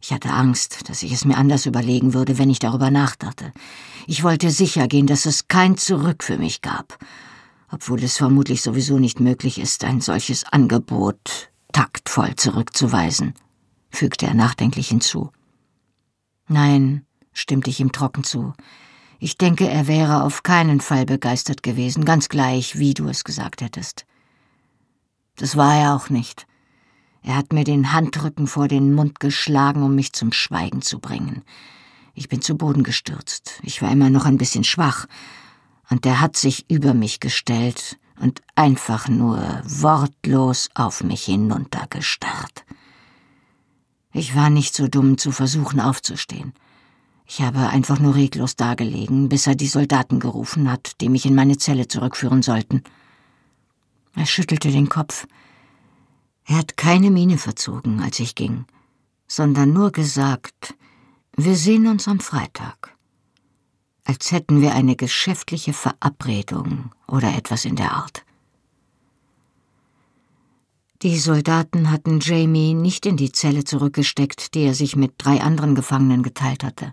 Ich hatte Angst, dass ich es mir anders überlegen würde, wenn ich darüber nachdachte. Ich wollte sicher gehen, dass es kein Zurück für mich gab, obwohl es vermutlich sowieso nicht möglich ist, ein solches Angebot taktvoll zurückzuweisen, fügte er nachdenklich hinzu. Nein, stimmte ich ihm trocken zu. Ich denke, er wäre auf keinen Fall begeistert gewesen, ganz gleich, wie du es gesagt hättest. Das war er auch nicht. Er hat mir den Handrücken vor den Mund geschlagen, um mich zum Schweigen zu bringen. Ich bin zu Boden gestürzt. Ich war immer noch ein bisschen schwach. Und er hat sich über mich gestellt und einfach nur wortlos auf mich hinuntergestarrt. Ich war nicht so dumm zu versuchen aufzustehen. Ich habe einfach nur reglos dagelegen, bis er die Soldaten gerufen hat, die mich in meine Zelle zurückführen sollten. Er schüttelte den Kopf. Er hat keine Miene verzogen, als ich ging, sondern nur gesagt, wir sehen uns am Freitag. Als hätten wir eine geschäftliche Verabredung oder etwas in der Art. Die Soldaten hatten Jamie nicht in die Zelle zurückgesteckt, die er sich mit drei anderen Gefangenen geteilt hatte.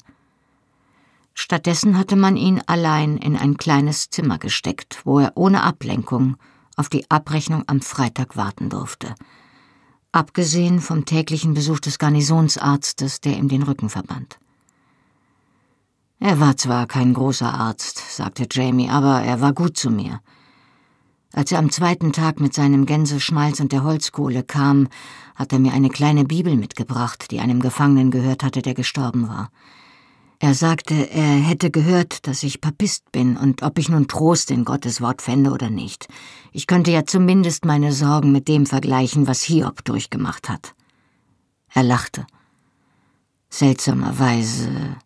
Stattdessen hatte man ihn allein in ein kleines Zimmer gesteckt, wo er ohne Ablenkung auf die Abrechnung am Freitag warten durfte. Abgesehen vom täglichen Besuch des Garnisonsarztes, der ihm den Rücken verband. Er war zwar kein großer Arzt, sagte Jamie, aber er war gut zu mir. Als er am zweiten Tag mit seinem Gänseschmalz und der Holzkohle kam, hat er mir eine kleine Bibel mitgebracht, die einem Gefangenen gehört hatte, der gestorben war. Er sagte, er hätte gehört, dass ich Papist bin und ob ich nun Trost in Gottes Wort fände oder nicht. Ich könnte ja zumindest meine Sorgen mit dem vergleichen, was Hiob durchgemacht hat. Er lachte. Seltsamerweise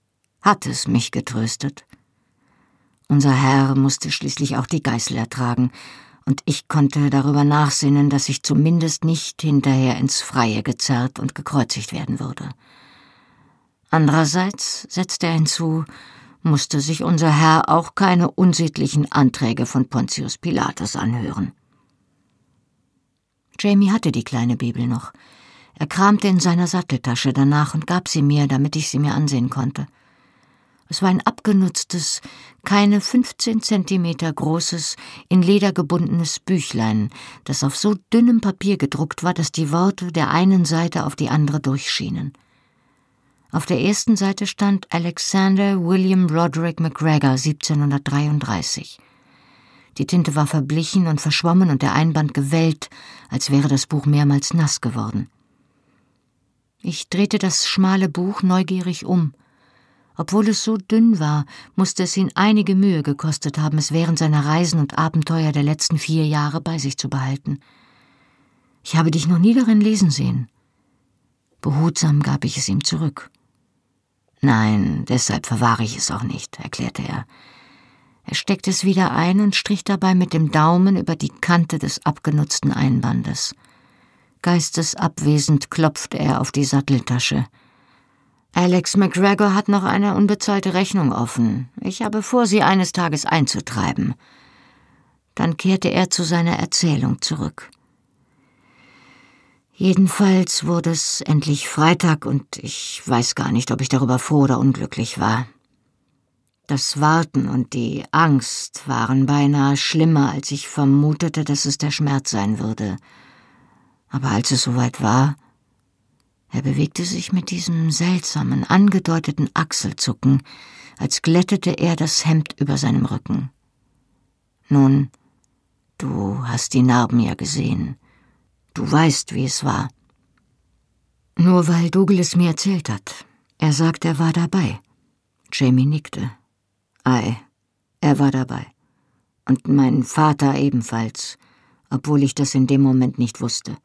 hat es mich getröstet. Unser Herr musste schließlich auch die Geißel ertragen, und ich konnte darüber nachsinnen, dass ich zumindest nicht hinterher ins Freie gezerrt und gekreuzigt werden würde. Andererseits, setzte er hinzu, musste sich unser Herr auch keine unsittlichen Anträge von Pontius Pilatus anhören. Jamie hatte die kleine Bibel noch. Er kramte in seiner Satteltasche danach und gab sie mir, damit ich sie mir ansehen konnte. Es war ein abgenutztes, keine 15 Zentimeter großes, in Leder gebundenes Büchlein, das auf so dünnem Papier gedruckt war, dass die Worte der einen Seite auf die andere durchschienen. Auf der ersten Seite stand Alexander William Roderick McGregor 1733. Die Tinte war verblichen und verschwommen und der Einband gewellt, als wäre das Buch mehrmals nass geworden. Ich drehte das schmale Buch neugierig um – obwohl es so dünn war, musste es ihn einige Mühe gekostet haben, es während seiner Reisen und Abenteuer der letzten vier Jahre bei sich zu behalten. Ich habe dich noch nie darin lesen sehen. Behutsam gab ich es ihm zurück. Nein, deshalb verwahre ich es auch nicht, erklärte er. Er steckte es wieder ein und strich dabei mit dem Daumen über die Kante des abgenutzten Einbandes. Geistesabwesend klopfte er auf die Satteltasche. Alex McGregor hat noch eine unbezahlte Rechnung offen. Ich habe vor, sie eines Tages einzutreiben. Dann kehrte er zu seiner Erzählung zurück. Jedenfalls wurde es endlich Freitag und ich weiß gar nicht, ob ich darüber froh oder unglücklich war. Das Warten und die Angst waren beinahe schlimmer, als ich vermutete, dass es der Schmerz sein würde. Aber als es soweit war, er bewegte sich mit diesem seltsamen, angedeuteten Achselzucken, als glättete er das Hemd über seinem Rücken. Nun, du hast die Narben ja gesehen. Du weißt, wie es war. Nur weil Dougal es mir erzählt hat. Er sagt, er war dabei. Jamie nickte. Ei, er war dabei. Und mein Vater ebenfalls, obwohl ich das in dem Moment nicht wusste.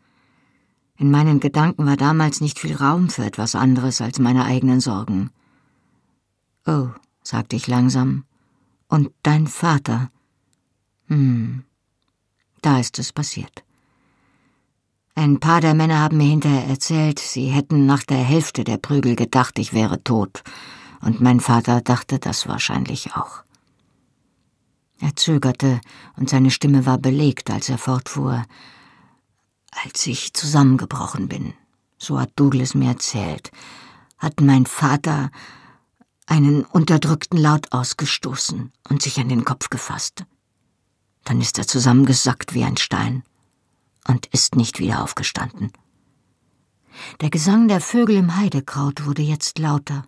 In meinen Gedanken war damals nicht viel Raum für etwas anderes als meine eigenen Sorgen. Oh, sagte ich langsam. Und dein Vater? Hm, da ist es passiert. Ein paar der Männer haben mir hinterher erzählt, sie hätten nach der Hälfte der Prügel gedacht, ich wäre tot, und mein Vater dachte das wahrscheinlich auch. Er zögerte, und seine Stimme war belegt, als er fortfuhr als ich zusammengebrochen bin, so hat Douglas mir erzählt, hat mein Vater einen unterdrückten Laut ausgestoßen und sich an den Kopf gefasst. Dann ist er zusammengesackt wie ein Stein und ist nicht wieder aufgestanden. Der Gesang der Vögel im Heidekraut wurde jetzt lauter.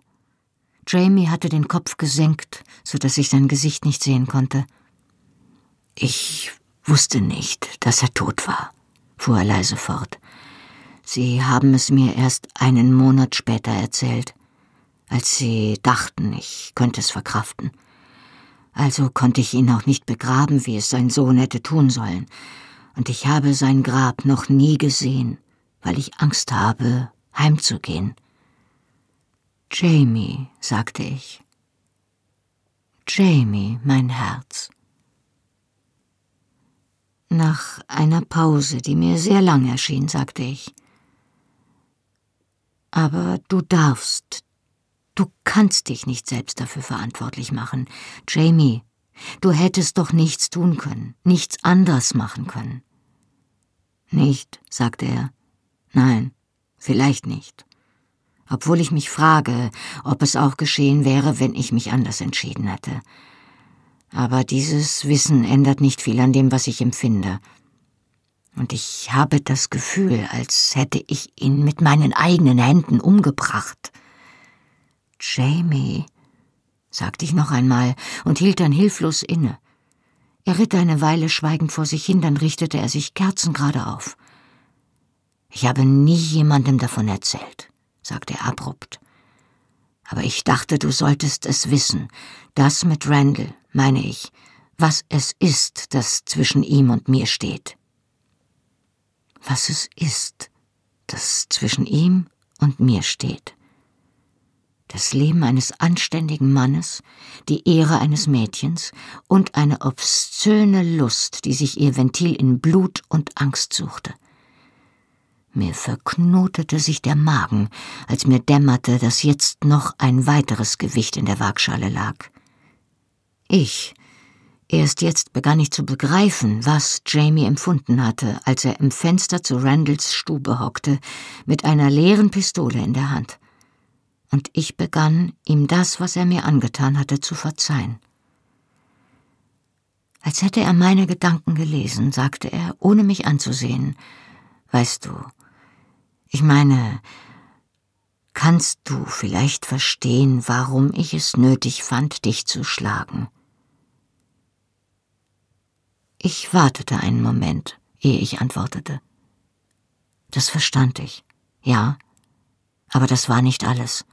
Jamie hatte den Kopf gesenkt, so dass ich sein Gesicht nicht sehen konnte. Ich wusste nicht, dass er tot war fuhr er leise fort. Sie haben es mir erst einen Monat später erzählt, als Sie dachten, ich könnte es verkraften. Also konnte ich ihn auch nicht begraben, wie es sein Sohn hätte tun sollen, und ich habe sein Grab noch nie gesehen, weil ich Angst habe, heimzugehen. Jamie, sagte ich. Jamie, mein Herz. Nach einer Pause, die mir sehr lang erschien, sagte ich. Aber du darfst, du kannst dich nicht selbst dafür verantwortlich machen. Jamie, du hättest doch nichts tun können, nichts anders machen können. Nicht, sagte er. Nein, vielleicht nicht. obwohl ich mich frage, ob es auch geschehen wäre, wenn ich mich anders entschieden hätte. Aber dieses Wissen ändert nicht viel an dem, was ich empfinde. Und ich habe das Gefühl, als hätte ich ihn mit meinen eigenen Händen umgebracht. Jamie, sagte ich noch einmal und hielt dann hilflos inne. Er ritt eine Weile schweigend vor sich hin, dann richtete er sich kerzengerade auf. Ich habe nie jemandem davon erzählt, sagte er abrupt. Aber ich dachte, du solltest es wissen. Das mit Randall, meine ich, was es ist, das zwischen ihm und mir steht. Was es ist, das zwischen ihm und mir steht. Das Leben eines anständigen Mannes, die Ehre eines Mädchens und eine obszöne Lust, die sich ihr Ventil in Blut und Angst suchte. Mir verknotete sich der Magen, als mir dämmerte, dass jetzt noch ein weiteres Gewicht in der Waagschale lag. Ich, erst jetzt begann ich zu begreifen, was Jamie empfunden hatte, als er im Fenster zu Randalls Stube hockte, mit einer leeren Pistole in der Hand. Und ich begann, ihm das, was er mir angetan hatte, zu verzeihen. Als hätte er meine Gedanken gelesen, sagte er, ohne mich anzusehen, Weißt du, ich meine, kannst du vielleicht verstehen, warum ich es nötig fand, dich zu schlagen? Ich wartete einen Moment, ehe ich antwortete. Das verstand ich, ja, aber das war nicht alles.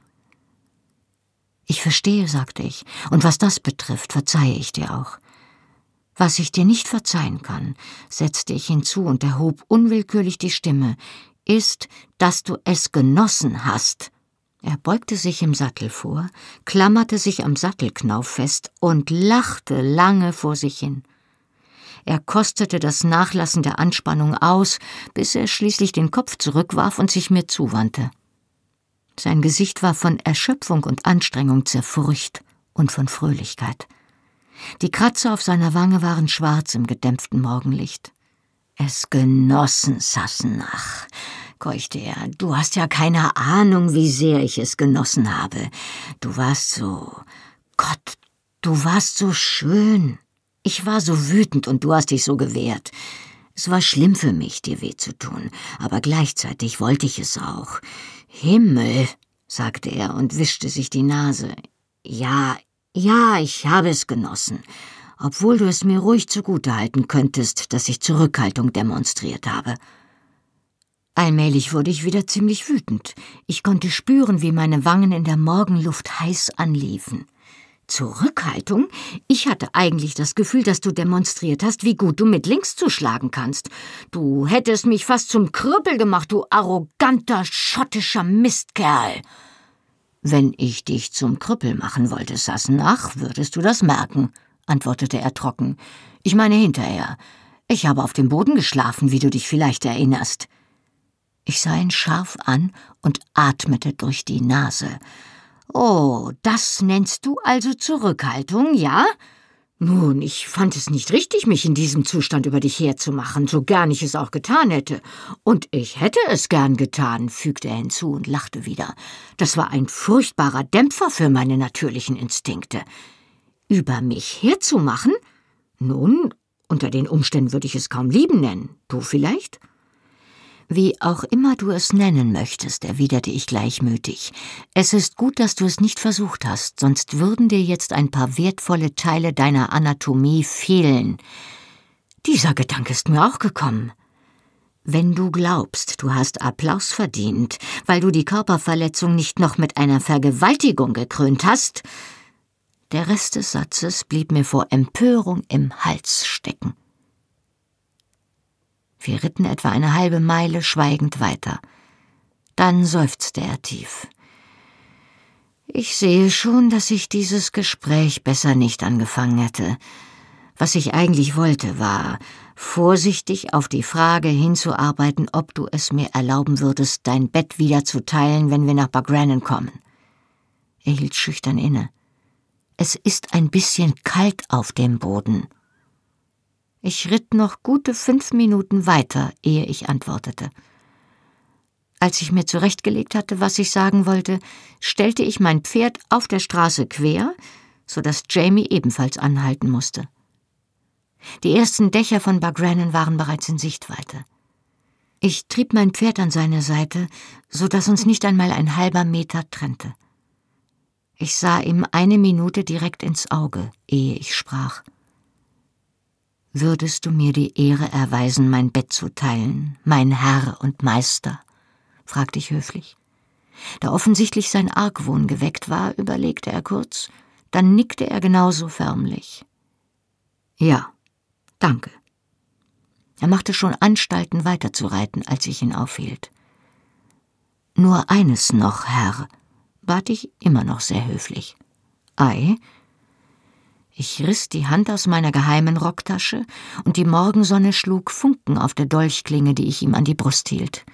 Ich verstehe, sagte ich, und was das betrifft, verzeihe ich dir auch. Was ich dir nicht verzeihen kann, setzte ich hinzu und erhob unwillkürlich die Stimme, ist, dass du es genossen hast. Er beugte sich im Sattel vor, klammerte sich am Sattelknauf fest und lachte lange vor sich hin. Er kostete das Nachlassen der Anspannung aus, bis er schließlich den Kopf zurückwarf und sich mir zuwandte. Sein Gesicht war von Erschöpfung und Anstrengung zerfurcht und von Fröhlichkeit. Die Kratzer auf seiner Wange waren schwarz im gedämpften Morgenlicht. Es genossen, Sassenach, keuchte er. Du hast ja keine Ahnung, wie sehr ich es genossen habe. Du warst so. Gott, du warst so schön. Ich war so wütend und du hast dich so gewehrt. Es war schlimm für mich, dir weh zu tun, aber gleichzeitig wollte ich es auch. Himmel, sagte er und wischte sich die Nase. Ja, ja, ich habe es genossen obwohl du es mir ruhig zugute halten könntest, dass ich Zurückhaltung demonstriert habe. Allmählich wurde ich wieder ziemlich wütend. Ich konnte spüren, wie meine Wangen in der Morgenluft heiß anliefen. Zurückhaltung? Ich hatte eigentlich das Gefühl, dass du demonstriert hast, wie gut du mit links zuschlagen kannst. Du hättest mich fast zum Krüppel gemacht, du arroganter schottischer Mistkerl. Wenn ich dich zum Krüppel machen wollte, Sassenach, würdest du das merken, antwortete er trocken. Ich meine hinterher. Ich habe auf dem Boden geschlafen, wie du dich vielleicht erinnerst. Ich sah ihn scharf an und atmete durch die Nase. Oh, das nennst du also Zurückhaltung, ja? Nun, ich fand es nicht richtig, mich in diesem Zustand über dich herzumachen, so gern ich es auch getan hätte. Und ich hätte es gern getan, fügte er hinzu und lachte wieder. Das war ein furchtbarer Dämpfer für meine natürlichen Instinkte. Über mich herzumachen? Nun, unter den Umständen würde ich es kaum lieben nennen. Du vielleicht? Wie auch immer du es nennen möchtest, erwiderte ich gleichmütig. Es ist gut, dass du es nicht versucht hast, sonst würden dir jetzt ein paar wertvolle Teile deiner Anatomie fehlen. Dieser Gedanke ist mir auch gekommen. Wenn du glaubst, du hast Applaus verdient, weil du die Körperverletzung nicht noch mit einer Vergewaltigung gekrönt hast, der Rest des Satzes blieb mir vor Empörung im Hals stecken. Wir ritten etwa eine halbe Meile schweigend weiter. Dann seufzte er tief. Ich sehe schon, dass ich dieses Gespräch besser nicht angefangen hätte. Was ich eigentlich wollte, war, vorsichtig auf die Frage hinzuarbeiten, ob du es mir erlauben würdest, dein Bett wieder zu teilen, wenn wir nach Bagrannon kommen. Er hielt schüchtern inne. Es ist ein bisschen kalt auf dem Boden. Ich ritt noch gute fünf Minuten weiter, ehe ich antwortete. Als ich mir zurechtgelegt hatte, was ich sagen wollte, stellte ich mein Pferd auf der Straße quer, so dass Jamie ebenfalls anhalten musste. Die ersten Dächer von Bagrannon waren bereits in Sichtweite. Ich trieb mein Pferd an seine Seite, so dass uns nicht einmal ein halber Meter trennte. Ich sah ihm eine Minute direkt ins Auge, ehe ich sprach. Würdest du mir die Ehre erweisen, mein Bett zu teilen, mein Herr und Meister? fragte ich höflich. Da offensichtlich sein Argwohn geweckt war, überlegte er kurz, dann nickte er genauso förmlich. Ja, danke. Er machte schon Anstalten weiterzureiten, als ich ihn aufhielt. Nur eines noch, Herr, bat ich immer noch sehr höflich. Ei? Ich riss die Hand aus meiner geheimen Rocktasche, und die Morgensonne schlug Funken auf der Dolchklinge, die ich ihm an die Brust hielt.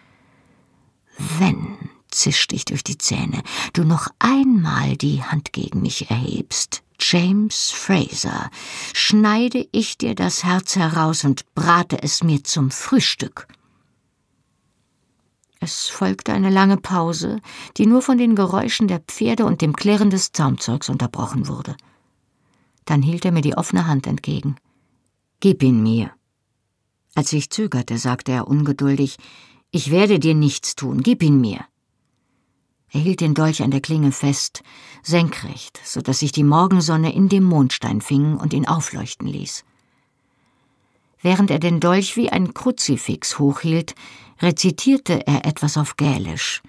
Wenn, zischte ich durch die Zähne, du noch einmal die Hand gegen mich erhebst, James Fraser, schneide ich dir das Herz heraus und brate es mir zum Frühstück. Es folgte eine lange Pause, die nur von den Geräuschen der Pferde und dem Klirren des Zaumzeugs unterbrochen wurde. Dann hielt er mir die offene Hand entgegen. Gib ihn mir. Als ich zögerte, sagte er ungeduldig, ich werde dir nichts tun, gib ihn mir. Er hielt den Dolch an der Klinge fest, senkrecht, so dass sich die Morgensonne in dem Mondstein fing und ihn aufleuchten ließ. Während er den Dolch wie ein Kruzifix hochhielt, rezitierte er etwas auf Gälisch.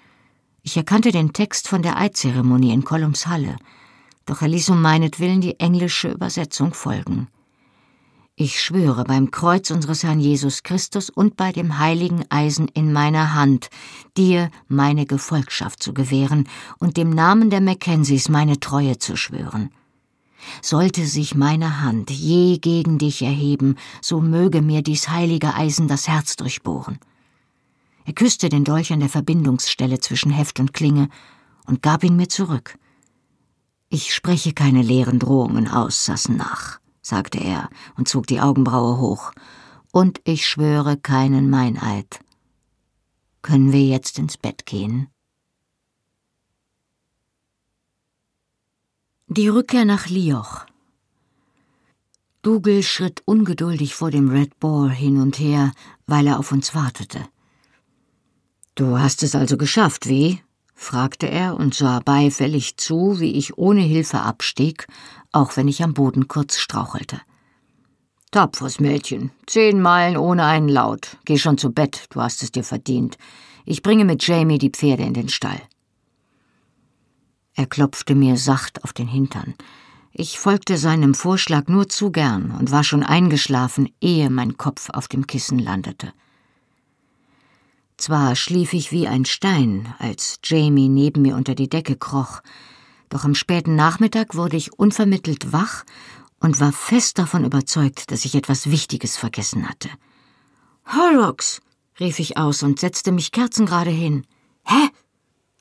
Ich erkannte den Text von der Eidzeremonie in Kolums Halle, doch er ließ um meinetwillen die englische Übersetzung folgen. Ich schwöre beim Kreuz unseres Herrn Jesus Christus und bei dem heiligen Eisen in meiner Hand, dir meine Gefolgschaft zu gewähren und dem Namen der Mackenzies meine Treue zu schwören. Sollte sich meine Hand je gegen dich erheben, so möge mir dies heilige Eisen das Herz durchbohren. Er küsste den Dolch an der Verbindungsstelle zwischen Heft und Klinge und gab ihn mir zurück. Ich spreche keine leeren Drohungen aus, Sassenach sagte er und zog die Augenbraue hoch, und ich schwöre keinen Meineid. Können wir jetzt ins Bett gehen? Die Rückkehr nach Lioch. Dougal schritt ungeduldig vor dem Red Ball hin und her, weil er auf uns wartete. Du hast es also geschafft, wie? Fragte er und sah beifällig zu, wie ich ohne Hilfe abstieg, auch wenn ich am Boden kurz strauchelte. Tapferes Mädchen, zehn Meilen ohne einen Laut. Geh schon zu Bett, du hast es dir verdient. Ich bringe mit Jamie die Pferde in den Stall. Er klopfte mir sacht auf den Hintern. Ich folgte seinem Vorschlag nur zu gern und war schon eingeschlafen, ehe mein Kopf auf dem Kissen landete. Zwar schlief ich wie ein Stein, als Jamie neben mir unter die Decke kroch, doch am späten Nachmittag wurde ich unvermittelt wach und war fest davon überzeugt, dass ich etwas Wichtiges vergessen hatte. Horrocks! rief ich aus und setzte mich kerzengerade hin. Hä?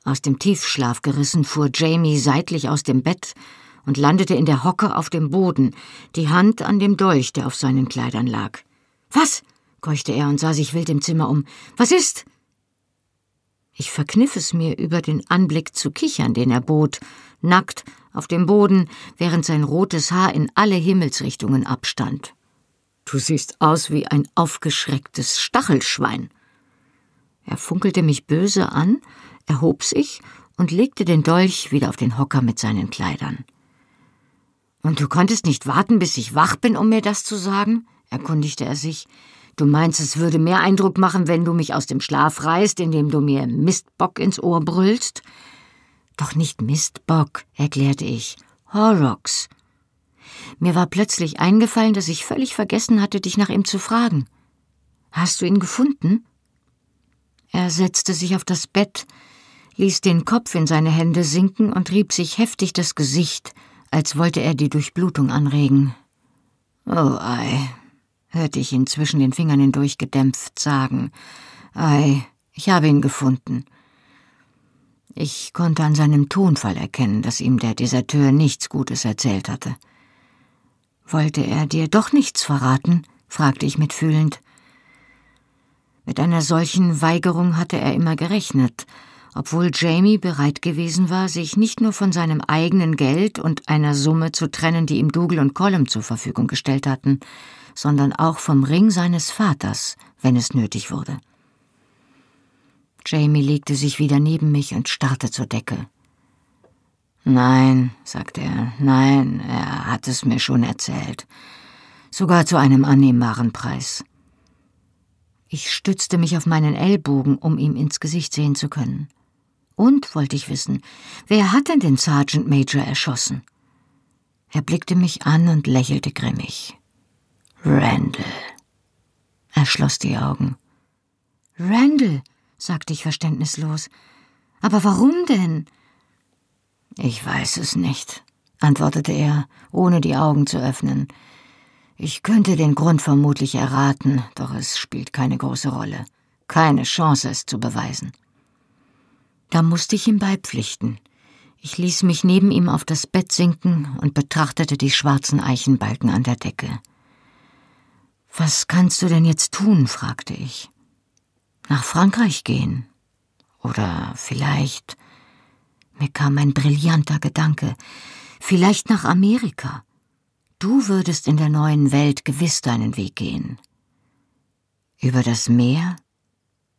Aus dem Tiefschlaf gerissen fuhr Jamie seitlich aus dem Bett und landete in der Hocke auf dem Boden, die Hand an dem Dolch, der auf seinen Kleidern lag. Was? keuchte er und sah sich wild im Zimmer um. Was ist? Ich verkniff es mir, über den Anblick zu kichern, den er bot, nackt, auf dem Boden, während sein rotes Haar in alle Himmelsrichtungen abstand. Du siehst aus wie ein aufgeschrecktes Stachelschwein. Er funkelte mich böse an, erhob sich und legte den Dolch wieder auf den Hocker mit seinen Kleidern. Und du konntest nicht warten, bis ich wach bin, um mir das zu sagen? erkundigte er sich. Du meinst, es würde mehr Eindruck machen, wenn du mich aus dem Schlaf reißt, indem du mir Mistbock ins Ohr brüllst? Doch nicht Mistbock, erklärte ich. Horrocks. Mir war plötzlich eingefallen, dass ich völlig vergessen hatte, dich nach ihm zu fragen. Hast du ihn gefunden? Er setzte sich auf das Bett, ließ den Kopf in seine Hände sinken und rieb sich heftig das Gesicht, als wollte er die Durchblutung anregen. Oh ei, hörte ich ihn zwischen den Fingern hindurch gedämpft sagen. Ei, ich habe ihn gefunden. Ich konnte an seinem Tonfall erkennen, dass ihm der Deserteur nichts Gutes erzählt hatte. Wollte er dir doch nichts verraten? fragte ich mitfühlend. Mit einer solchen Weigerung hatte er immer gerechnet, obwohl Jamie bereit gewesen war, sich nicht nur von seinem eigenen Geld und einer Summe zu trennen, die ihm Dougal und Colum zur Verfügung gestellt hatten, sondern auch vom Ring seines Vaters, wenn es nötig wurde. Jamie legte sich wieder neben mich und starrte zur Decke. Nein, sagte er, nein, er hat es mir schon erzählt. Sogar zu einem annehmbaren Preis. Ich stützte mich auf meinen Ellbogen, um ihm ins Gesicht sehen zu können. Und, wollte ich wissen, wer hat denn den Sergeant Major erschossen? Er blickte mich an und lächelte grimmig. Randall. Er schloss die Augen. Randall, sagte ich verständnislos. Aber warum denn? Ich weiß es nicht, antwortete er, ohne die Augen zu öffnen. Ich könnte den Grund vermutlich erraten, doch es spielt keine große Rolle. Keine Chance, es zu beweisen. Da musste ich ihm beipflichten. Ich ließ mich neben ihm auf das Bett sinken und betrachtete die schwarzen Eichenbalken an der Decke. Was kannst du denn jetzt tun? fragte ich. Nach Frankreich gehen. Oder vielleicht mir kam ein brillanter Gedanke. Vielleicht nach Amerika. Du würdest in der neuen Welt gewiss deinen Weg gehen. Über das Meer?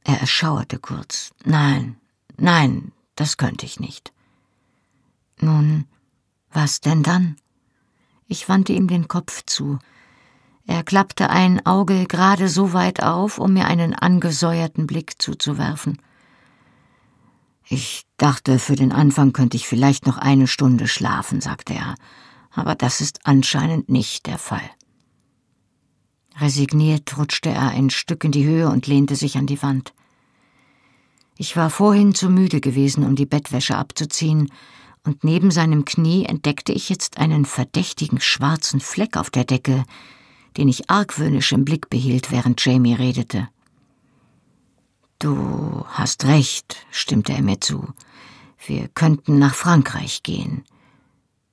Er erschauerte kurz. Nein, nein, das könnte ich nicht. Nun, was denn dann? Ich wandte ihm den Kopf zu. Er klappte ein Auge gerade so weit auf, um mir einen angesäuerten Blick zuzuwerfen. Ich dachte, für den Anfang könnte ich vielleicht noch eine Stunde schlafen, sagte er, aber das ist anscheinend nicht der Fall. Resigniert rutschte er ein Stück in die Höhe und lehnte sich an die Wand. Ich war vorhin zu müde gewesen, um die Bettwäsche abzuziehen, und neben seinem Knie entdeckte ich jetzt einen verdächtigen schwarzen Fleck auf der Decke, den ich argwöhnisch im Blick behielt, während Jamie redete. Du hast recht, stimmte er mir zu. Wir könnten nach Frankreich gehen.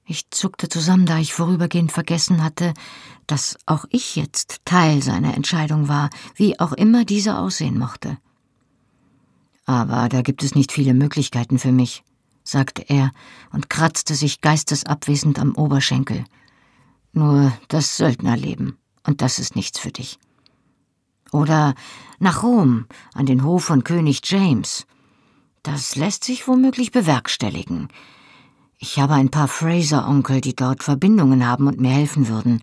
Ich zuckte zusammen, da ich vorübergehend vergessen hatte, dass auch ich jetzt Teil seiner Entscheidung war, wie auch immer diese aussehen mochte. Aber da gibt es nicht viele Möglichkeiten für mich, sagte er und kratzte sich geistesabwesend am Oberschenkel. Nur das Söldnerleben, und das ist nichts für dich. Oder nach Rom, an den Hof von König James. Das lässt sich womöglich bewerkstelligen. Ich habe ein paar Fraser-Onkel, die dort Verbindungen haben und mir helfen würden.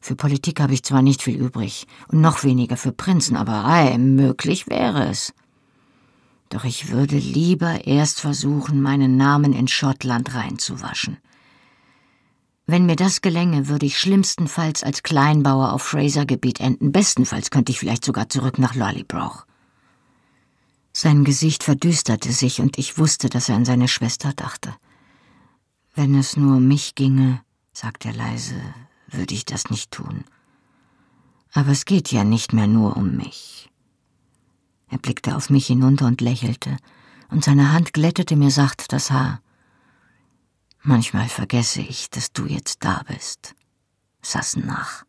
Für Politik habe ich zwar nicht viel übrig und noch weniger für Prinzen, aber ei, möglich wäre es. Doch ich würde lieber erst versuchen, meinen Namen in Schottland reinzuwaschen. Wenn mir das gelänge, würde ich schlimmstenfalls als Kleinbauer auf Fraser-Gebiet enden. Bestenfalls könnte ich vielleicht sogar zurück nach Lollybroch. Sein Gesicht verdüsterte sich und ich wusste, dass er an seine Schwester dachte. Wenn es nur um mich ginge, sagte er leise, würde ich das nicht tun. Aber es geht ja nicht mehr nur um mich. Er blickte auf mich hinunter und lächelte, und seine Hand glättete mir sacht das Haar. Manchmal vergesse ich, dass du jetzt da bist. Sassen nach.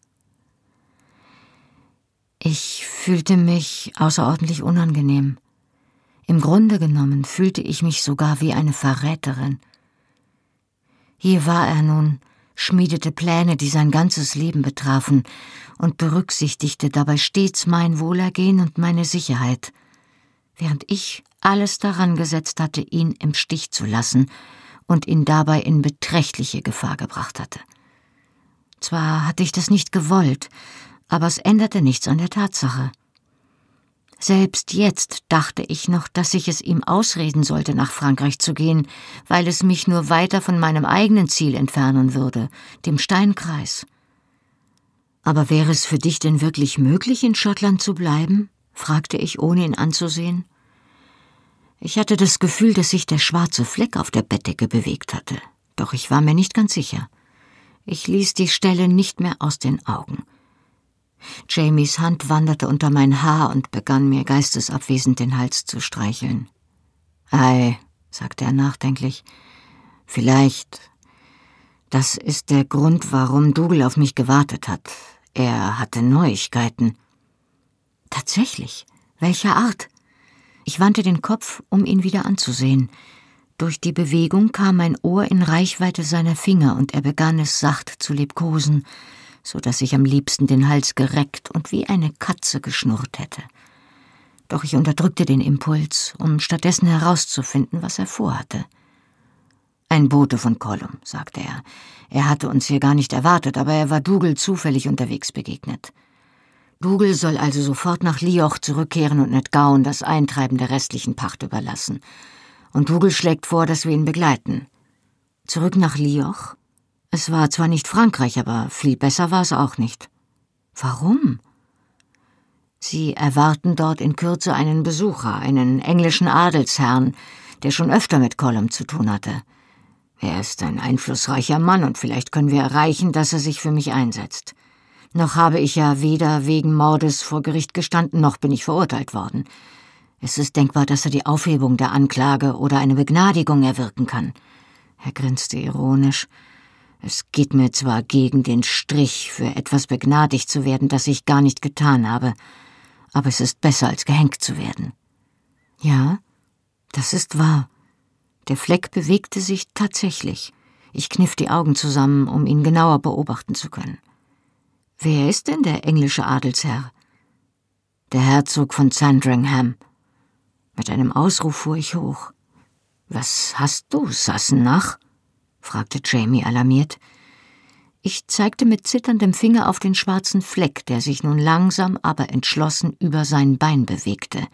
Ich fühlte mich außerordentlich unangenehm. Im Grunde genommen fühlte ich mich sogar wie eine Verräterin. Hier war er nun, schmiedete Pläne, die sein ganzes Leben betrafen, und berücksichtigte dabei stets mein Wohlergehen und meine Sicherheit, während ich alles daran gesetzt hatte, ihn im Stich zu lassen und ihn dabei in beträchtliche Gefahr gebracht hatte. Zwar hatte ich das nicht gewollt, aber es änderte nichts an der Tatsache. Selbst jetzt dachte ich noch, dass ich es ihm ausreden sollte, nach Frankreich zu gehen, weil es mich nur weiter von meinem eigenen Ziel entfernen würde, dem Steinkreis. Aber wäre es für dich denn wirklich möglich, in Schottland zu bleiben? fragte ich, ohne ihn anzusehen. Ich hatte das Gefühl, dass sich der schwarze Fleck auf der Bettdecke bewegt hatte, doch ich war mir nicht ganz sicher. Ich ließ die Stelle nicht mehr aus den Augen. Jamies Hand wanderte unter mein Haar und begann mir geistesabwesend den Hals zu streicheln. Ei, sagte er nachdenklich, vielleicht. Das ist der Grund, warum Dougal auf mich gewartet hat. Er hatte Neuigkeiten. Tatsächlich. Welcher Art? Ich wandte den Kopf, um ihn wieder anzusehen. Durch die Bewegung kam mein Ohr in Reichweite seiner Finger und er begann es sacht zu liebkosen, so dass ich am liebsten den Hals gereckt und wie eine Katze geschnurrt hätte. Doch ich unterdrückte den Impuls, um stattdessen herauszufinden, was er vorhatte. Ein Bote von Colum, sagte er. Er hatte uns hier gar nicht erwartet, aber er war Dougal zufällig unterwegs begegnet. Dougal soll also sofort nach Lioch zurückkehren und Ned Gowan das Eintreiben der restlichen Pacht überlassen und Dougal schlägt vor, dass wir ihn begleiten. Zurück nach Lioch? Es war zwar nicht Frankreich, aber viel besser war es auch nicht. Warum? Sie erwarten dort in Kürze einen Besucher, einen englischen Adelsherrn, der schon öfter mit Colum zu tun hatte. Er ist ein einflussreicher Mann und vielleicht können wir erreichen, dass er sich für mich einsetzt. Noch habe ich ja weder wegen Mordes vor Gericht gestanden, noch bin ich verurteilt worden. Es ist denkbar, dass er die Aufhebung der Anklage oder eine Begnadigung erwirken kann. Er grinste ironisch. Es geht mir zwar gegen den Strich, für etwas begnadigt zu werden, das ich gar nicht getan habe, aber es ist besser, als gehängt zu werden. Ja, das ist wahr. Der Fleck bewegte sich tatsächlich. Ich kniff die Augen zusammen, um ihn genauer beobachten zu können. Wer ist denn der englische Adelsherr? Der Herzog von Sandringham, mit einem Ausruf fuhr ich hoch. Was hast du, Sassenach? fragte Jamie alarmiert. Ich zeigte mit zitterndem Finger auf den schwarzen Fleck, der sich nun langsam, aber entschlossen über sein Bein bewegte.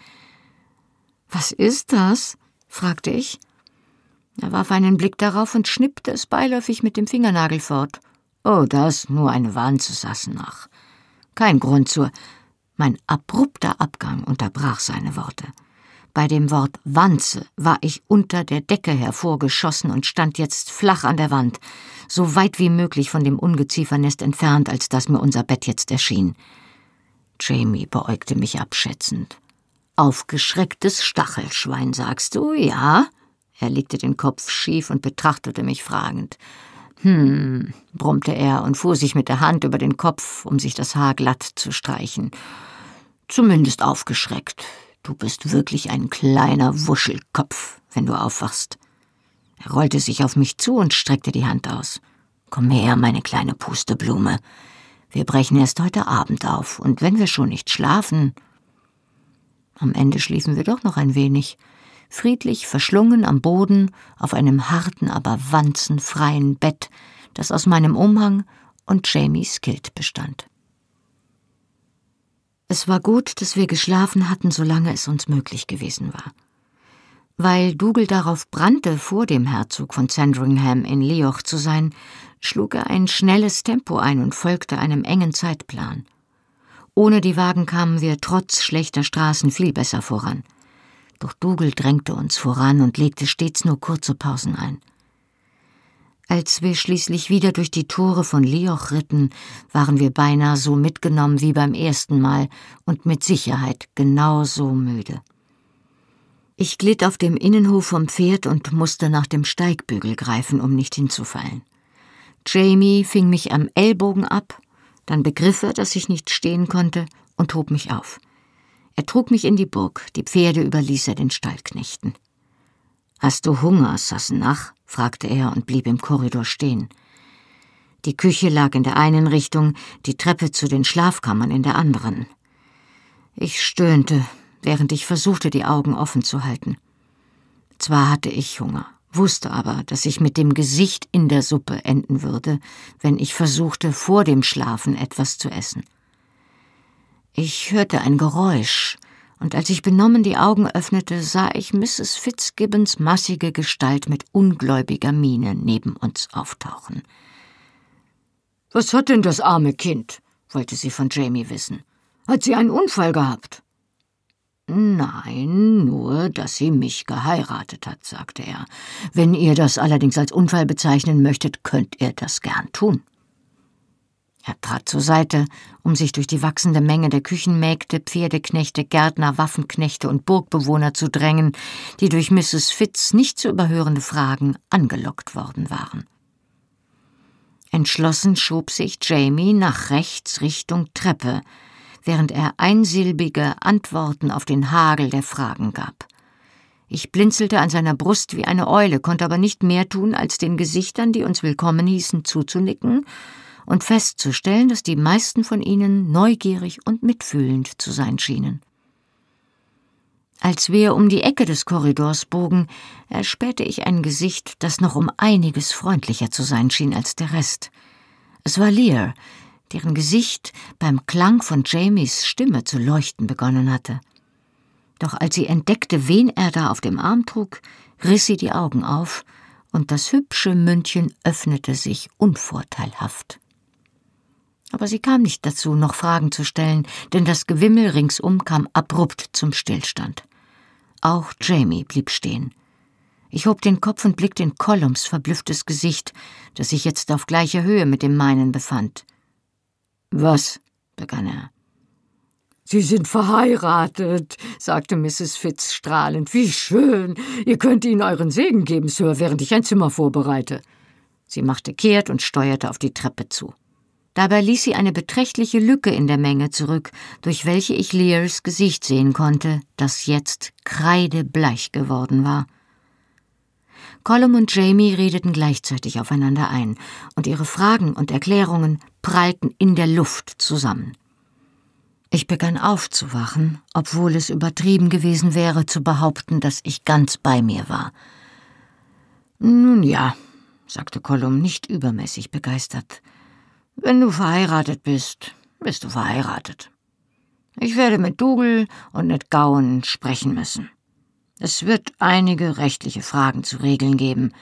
Was ist das? fragte ich. Er warf einen Blick darauf und schnippte es beiläufig mit dem Fingernagel fort. Oh, das nur eine Wanze, Sassenach. Kein Grund zur. Mein abrupter Abgang unterbrach seine Worte. Bei dem Wort Wanze war ich unter der Decke hervorgeschossen und stand jetzt flach an der Wand, so weit wie möglich von dem Ungeziefernest entfernt, als das mir unser Bett jetzt erschien. Jamie beäugte mich abschätzend. Aufgeschrecktes Stachelschwein, sagst du, ja? Er legte den Kopf schief und betrachtete mich fragend. Hm, brummte er und fuhr sich mit der Hand über den Kopf, um sich das Haar glatt zu streichen. Zumindest aufgeschreckt. Du bist wirklich ein kleiner Wuschelkopf, wenn du aufwachst. Er rollte sich auf mich zu und streckte die Hand aus. Komm her, meine kleine Pusteblume. Wir brechen erst heute Abend auf, und wenn wir schon nicht schlafen. Am Ende schliefen wir doch noch ein wenig, friedlich verschlungen am Boden auf einem harten, aber wanzenfreien Bett, das aus meinem Umhang und Jamies Kilt bestand. Es war gut, dass wir geschlafen hatten, solange es uns möglich gewesen war. Weil Dougal darauf brannte, vor dem Herzog von Sandringham in Leoch zu sein, schlug er ein schnelles Tempo ein und folgte einem engen Zeitplan. Ohne die Wagen kamen wir trotz schlechter Straßen viel besser voran. Doch Dougal drängte uns voran und legte stets nur kurze Pausen ein. Als wir schließlich wieder durch die Tore von Lioch ritten, waren wir beinahe so mitgenommen wie beim ersten Mal und mit Sicherheit genauso müde. Ich glitt auf dem Innenhof vom Pferd und musste nach dem Steigbügel greifen, um nicht hinzufallen. Jamie fing mich am Ellbogen ab, dann begriff er, dass ich nicht stehen konnte und hob mich auf. Er trug mich in die Burg, die Pferde überließ er den Stallknechten. Hast du Hunger, Sassenach? fragte er und blieb im Korridor stehen. Die Küche lag in der einen Richtung, die Treppe zu den Schlafkammern in der anderen. Ich stöhnte, während ich versuchte, die Augen offen zu halten. Zwar hatte ich Hunger, wusste aber, dass ich mit dem Gesicht in der Suppe enden würde, wenn ich versuchte, vor dem Schlafen etwas zu essen. Ich hörte ein Geräusch, und als ich benommen die Augen öffnete, sah ich Mrs. Fitzgibbons massige Gestalt mit ungläubiger Miene neben uns auftauchen. Was hat denn das arme Kind? wollte sie von Jamie wissen. Hat sie einen Unfall gehabt? Nein, nur, dass sie mich geheiratet hat, sagte er. Wenn ihr das allerdings als Unfall bezeichnen möchtet, könnt ihr das gern tun. Er trat zur Seite, um sich durch die wachsende Menge der Küchenmägde, Pferdeknechte, Gärtner, Waffenknechte und Burgbewohner zu drängen, die durch Mrs. Fitz nicht zu überhörende Fragen angelockt worden waren. Entschlossen schob sich Jamie nach rechts Richtung Treppe, während er einsilbige Antworten auf den Hagel der Fragen gab. Ich blinzelte an seiner Brust wie eine Eule, konnte aber nicht mehr tun, als den Gesichtern, die uns willkommen hießen, zuzunicken und festzustellen, dass die meisten von ihnen neugierig und mitfühlend zu sein schienen. Als wir um die Ecke des Korridors bogen, erspähte ich ein Gesicht, das noch um einiges freundlicher zu sein schien als der Rest. Es war Lear, deren Gesicht beim Klang von Jamies Stimme zu leuchten begonnen hatte. Doch als sie entdeckte, wen er da auf dem Arm trug, riss sie die Augen auf, und das hübsche Mündchen öffnete sich unvorteilhaft. Aber sie kam nicht dazu, noch Fragen zu stellen, denn das Gewimmel ringsum kam abrupt zum Stillstand. Auch Jamie blieb stehen. Ich hob den Kopf und blickte in Columns verblüfftes Gesicht, das sich jetzt auf gleicher Höhe mit dem meinen befand. Was? begann er. Sie sind verheiratet, sagte Mrs. Fitz strahlend. Wie schön. Ihr könnt ihnen euren Segen geben, Sir, während ich ein Zimmer vorbereite. Sie machte kehrt und steuerte auf die Treppe zu. Dabei ließ sie eine beträchtliche Lücke in der Menge zurück, durch welche ich Lears Gesicht sehen konnte, das jetzt kreidebleich geworden war. Colum und Jamie redeten gleichzeitig aufeinander ein, und ihre Fragen und Erklärungen prallten in der Luft zusammen. Ich begann aufzuwachen, obwohl es übertrieben gewesen wäre zu behaupten, dass ich ganz bei mir war. Nun ja, sagte Colum nicht übermäßig begeistert. Wenn du verheiratet bist, bist du verheiratet. Ich werde mit Dougal und mit Gowan sprechen müssen. Es wird einige rechtliche Fragen zu regeln geben.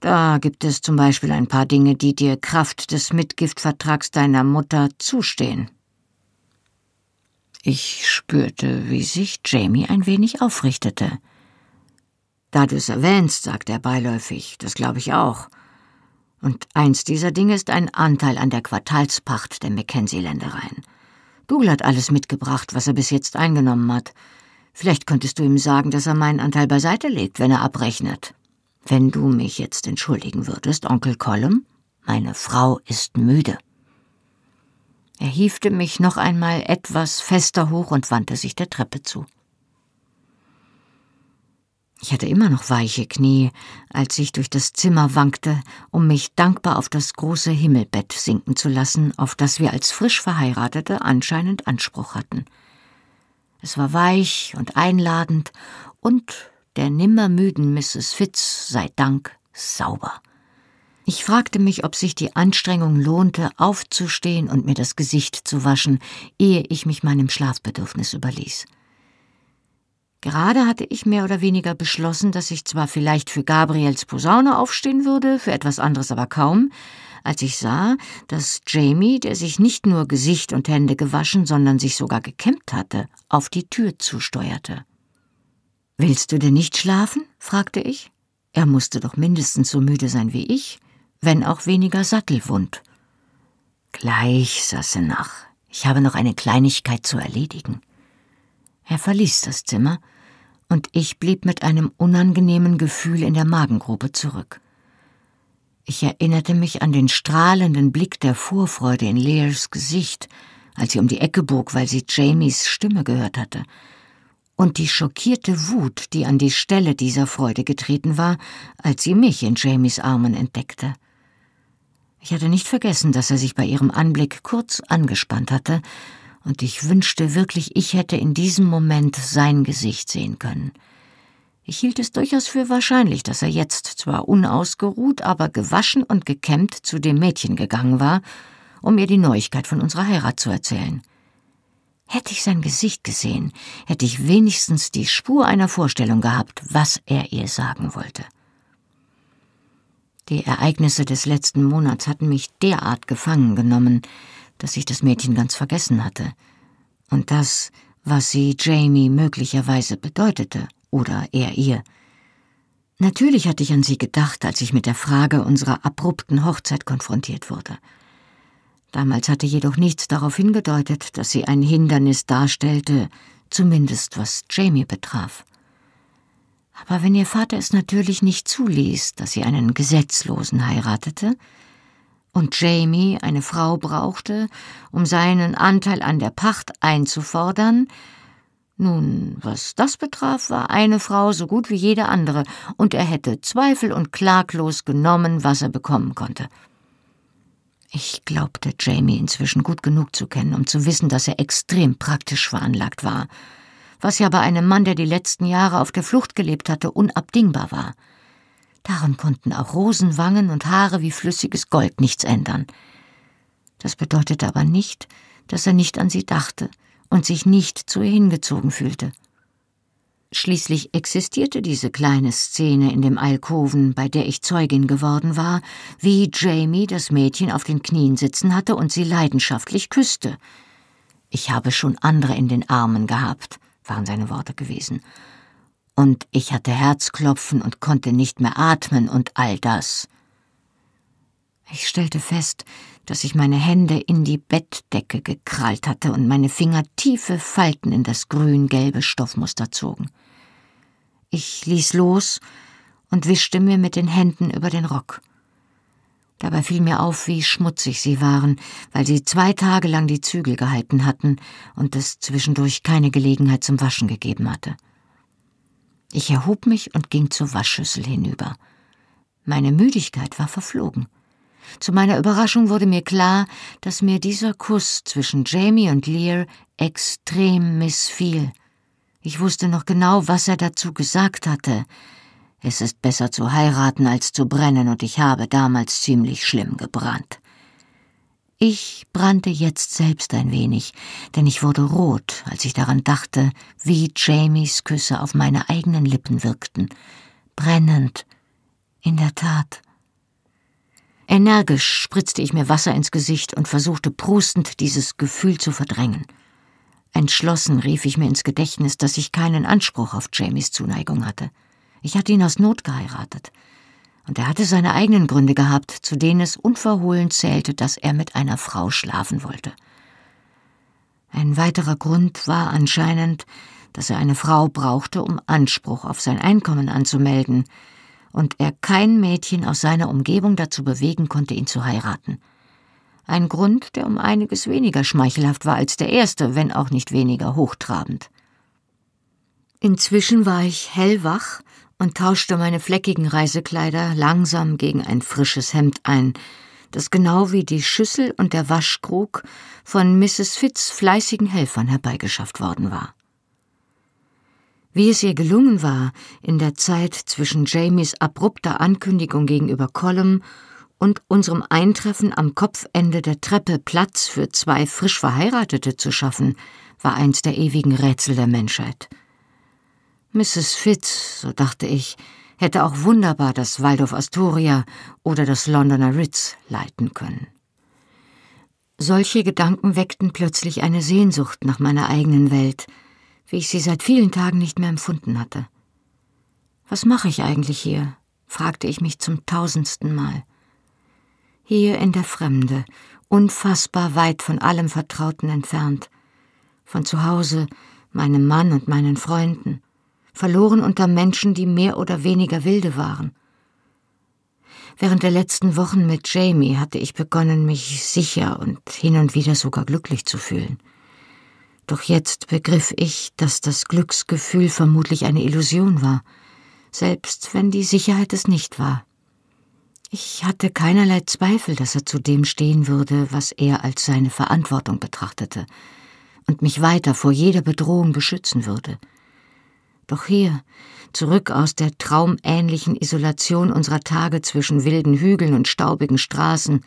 Da gibt es zum Beispiel ein paar Dinge, die dir Kraft des Mitgiftvertrags deiner Mutter zustehen. Ich spürte, wie sich Jamie ein wenig aufrichtete. Da du es erwähnst, sagte er beiläufig, das glaube ich auch. Und eins dieser Dinge ist ein Anteil an der Quartalspacht der Mackenzie-Ländereien. Dougal hat alles mitgebracht, was er bis jetzt eingenommen hat. Vielleicht könntest du ihm sagen, dass er meinen Anteil beiseite legt, wenn er abrechnet. Wenn du mich jetzt entschuldigen würdest, Onkel Colum, meine Frau ist müde. Er hiefte mich noch einmal etwas fester hoch und wandte sich der Treppe zu. Ich hatte immer noch weiche Knie, als ich durch das Zimmer wankte, um mich dankbar auf das große Himmelbett sinken zu lassen, auf das wir als frisch Verheiratete anscheinend Anspruch hatten. Es war weich und einladend und der nimmermüden Mrs. Fitz sei Dank sauber. Ich fragte mich, ob sich die Anstrengung lohnte, aufzustehen und mir das Gesicht zu waschen, ehe ich mich meinem Schlafbedürfnis überließ. Gerade hatte ich mehr oder weniger beschlossen, dass ich zwar vielleicht für Gabriels Posaune aufstehen würde, für etwas anderes aber kaum, als ich sah, dass Jamie, der sich nicht nur Gesicht und Hände gewaschen, sondern sich sogar gekämmt hatte, auf die Tür zusteuerte. Willst du denn nicht schlafen? fragte ich. Er musste doch mindestens so müde sein wie ich wenn auch weniger sattelwund. Gleich, Sassenach, ich habe noch eine Kleinigkeit zu erledigen. Er verließ das Zimmer, und ich blieb mit einem unangenehmen Gefühl in der Magengrube zurück. Ich erinnerte mich an den strahlenden Blick der Vorfreude in Lears Gesicht, als sie um die Ecke bog, weil sie Jamies Stimme gehört hatte, und die schockierte Wut, die an die Stelle dieser Freude getreten war, als sie mich in Jamies Armen entdeckte. Ich hatte nicht vergessen, dass er sich bei ihrem Anblick kurz angespannt hatte, und ich wünschte wirklich, ich hätte in diesem Moment sein Gesicht sehen können. Ich hielt es durchaus für wahrscheinlich, dass er jetzt zwar unausgeruht, aber gewaschen und gekämmt zu dem Mädchen gegangen war, um ihr die Neuigkeit von unserer Heirat zu erzählen. Hätte ich sein Gesicht gesehen, hätte ich wenigstens die Spur einer Vorstellung gehabt, was er ihr sagen wollte. Die Ereignisse des letzten Monats hatten mich derart gefangen genommen, dass ich das Mädchen ganz vergessen hatte. Und das, was sie Jamie möglicherweise bedeutete, oder er ihr. Natürlich hatte ich an sie gedacht, als ich mit der Frage unserer abrupten Hochzeit konfrontiert wurde. Damals hatte jedoch nichts darauf hingedeutet, dass sie ein Hindernis darstellte, zumindest was Jamie betraf. Aber wenn ihr Vater es natürlich nicht zuließ, dass sie einen Gesetzlosen heiratete, und Jamie eine Frau brauchte, um seinen Anteil an der Pacht einzufordern, nun, was das betraf, war eine Frau so gut wie jede andere, und er hätte zweifel- und klaglos genommen, was er bekommen konnte. Ich glaubte Jamie inzwischen gut genug zu kennen, um zu wissen, dass er extrem praktisch veranlagt war, was ja bei einem Mann, der die letzten Jahre auf der Flucht gelebt hatte, unabdingbar war. Daran konnten auch Rosenwangen und Haare wie flüssiges Gold nichts ändern. Das bedeutete aber nicht, dass er nicht an sie dachte und sich nicht zu ihr hingezogen fühlte. Schließlich existierte diese kleine Szene in dem Alkoven, bei der ich Zeugin geworden war, wie Jamie das Mädchen auf den Knien sitzen hatte und sie leidenschaftlich küsste. Ich habe schon andere in den Armen gehabt, waren seine Worte gewesen. Und ich hatte Herzklopfen und konnte nicht mehr atmen und all das. Ich stellte fest, dass ich meine Hände in die Bettdecke gekrallt hatte und meine Finger tiefe Falten in das grün-gelbe Stoffmuster zogen. Ich ließ los und wischte mir mit den Händen über den Rock. Dabei fiel mir auf, wie schmutzig sie waren, weil sie zwei Tage lang die Zügel gehalten hatten und es zwischendurch keine Gelegenheit zum Waschen gegeben hatte. Ich erhob mich und ging zur Waschschüssel hinüber. Meine Müdigkeit war verflogen. Zu meiner Überraschung wurde mir klar, dass mir dieser Kuss zwischen Jamie und Lear extrem missfiel. Ich wusste noch genau, was er dazu gesagt hatte. Es ist besser zu heiraten als zu brennen, und ich habe damals ziemlich schlimm gebrannt. Ich brannte jetzt selbst ein wenig, denn ich wurde rot, als ich daran dachte, wie Jamies Küsse auf meine eigenen Lippen wirkten. Brennend. In der Tat. Energisch spritzte ich mir Wasser ins Gesicht und versuchte prustend dieses Gefühl zu verdrängen. Entschlossen rief ich mir ins Gedächtnis, dass ich keinen Anspruch auf Jamies Zuneigung hatte. Ich hatte ihn aus Not geheiratet. Und er hatte seine eigenen Gründe gehabt, zu denen es unverhohlen zählte, dass er mit einer Frau schlafen wollte. Ein weiterer Grund war anscheinend, dass er eine Frau brauchte, um Anspruch auf sein Einkommen anzumelden, und er kein Mädchen aus seiner Umgebung dazu bewegen konnte, ihn zu heiraten. Ein Grund, der um einiges weniger schmeichelhaft war als der erste, wenn auch nicht weniger hochtrabend. Inzwischen war ich hellwach und tauschte meine fleckigen Reisekleider langsam gegen ein frisches Hemd ein, das genau wie die Schüssel und der Waschkrug von Mrs. Fitz fleißigen Helfern herbeigeschafft worden war. Wie es ihr gelungen war, in der Zeit zwischen Jamies abrupter Ankündigung gegenüber Colum und unserem Eintreffen am Kopfende der Treppe Platz für zwei frisch Verheiratete zu schaffen, war eins der ewigen Rätsel der Menschheit. Mrs. Fitz, so dachte ich, hätte auch wunderbar das Waldorf Astoria oder das Londoner Ritz leiten können. Solche Gedanken weckten plötzlich eine Sehnsucht nach meiner eigenen Welt – wie ich sie seit vielen Tagen nicht mehr empfunden hatte. Was mache ich eigentlich hier? fragte ich mich zum tausendsten Mal. Hier in der Fremde, unfassbar weit von allem Vertrauten entfernt, von zu Hause, meinem Mann und meinen Freunden, verloren unter Menschen, die mehr oder weniger wilde waren. Während der letzten Wochen mit Jamie hatte ich begonnen, mich sicher und hin und wieder sogar glücklich zu fühlen. Doch jetzt begriff ich, dass das Glücksgefühl vermutlich eine Illusion war, selbst wenn die Sicherheit es nicht war. Ich hatte keinerlei Zweifel, dass er zu dem stehen würde, was er als seine Verantwortung betrachtete, und mich weiter vor jeder Bedrohung beschützen würde. Doch hier, zurück aus der traumähnlichen Isolation unserer Tage zwischen wilden Hügeln und staubigen Straßen,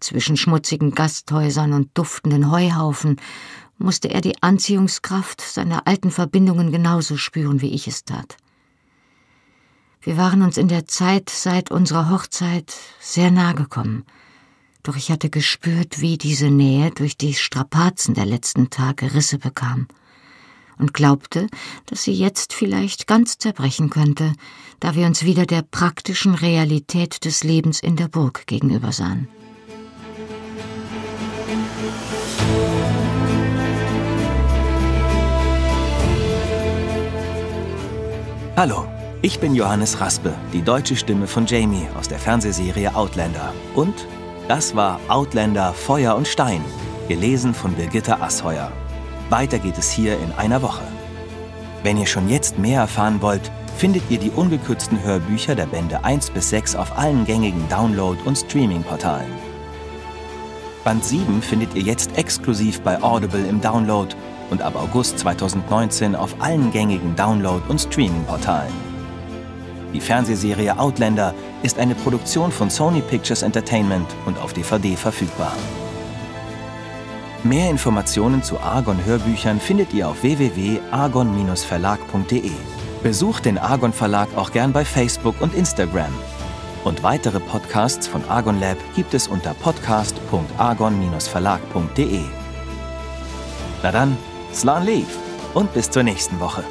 zwischen schmutzigen Gasthäusern und duftenden Heuhaufen musste er die Anziehungskraft seiner alten Verbindungen genauso spüren, wie ich es tat. Wir waren uns in der Zeit seit unserer Hochzeit sehr nahe gekommen, doch ich hatte gespürt, wie diese Nähe durch die Strapazen der letzten Tage Risse bekam und glaubte, dass sie jetzt vielleicht ganz zerbrechen könnte, da wir uns wieder der praktischen Realität des Lebens in der Burg gegenübersahen. Hallo, ich bin Johannes Raspe, die deutsche Stimme von Jamie aus der Fernsehserie Outlander und Das war Outlander Feuer und Stein, gelesen von Birgitta Asheuer. Weiter geht es hier in einer Woche. Wenn ihr schon jetzt mehr erfahren wollt, findet ihr die ungekürzten Hörbücher der Bände 1 bis 6 auf allen gängigen Download- und Streaming-Portalen. Band 7 findet ihr jetzt exklusiv bei Audible im Download und ab August 2019 auf allen gängigen Download- und Streaming-Portalen. Die Fernsehserie Outlander ist eine Produktion von Sony Pictures Entertainment und auf DVD verfügbar. Mehr Informationen zu Argon Hörbüchern findet ihr auf www.argon-verlag.de. Besucht den Argon Verlag auch gern bei Facebook und Instagram. Und weitere Podcasts von Argon Lab gibt es unter podcast.argon-verlag.de. Na dann, Slan Leaf und bis zur nächsten Woche.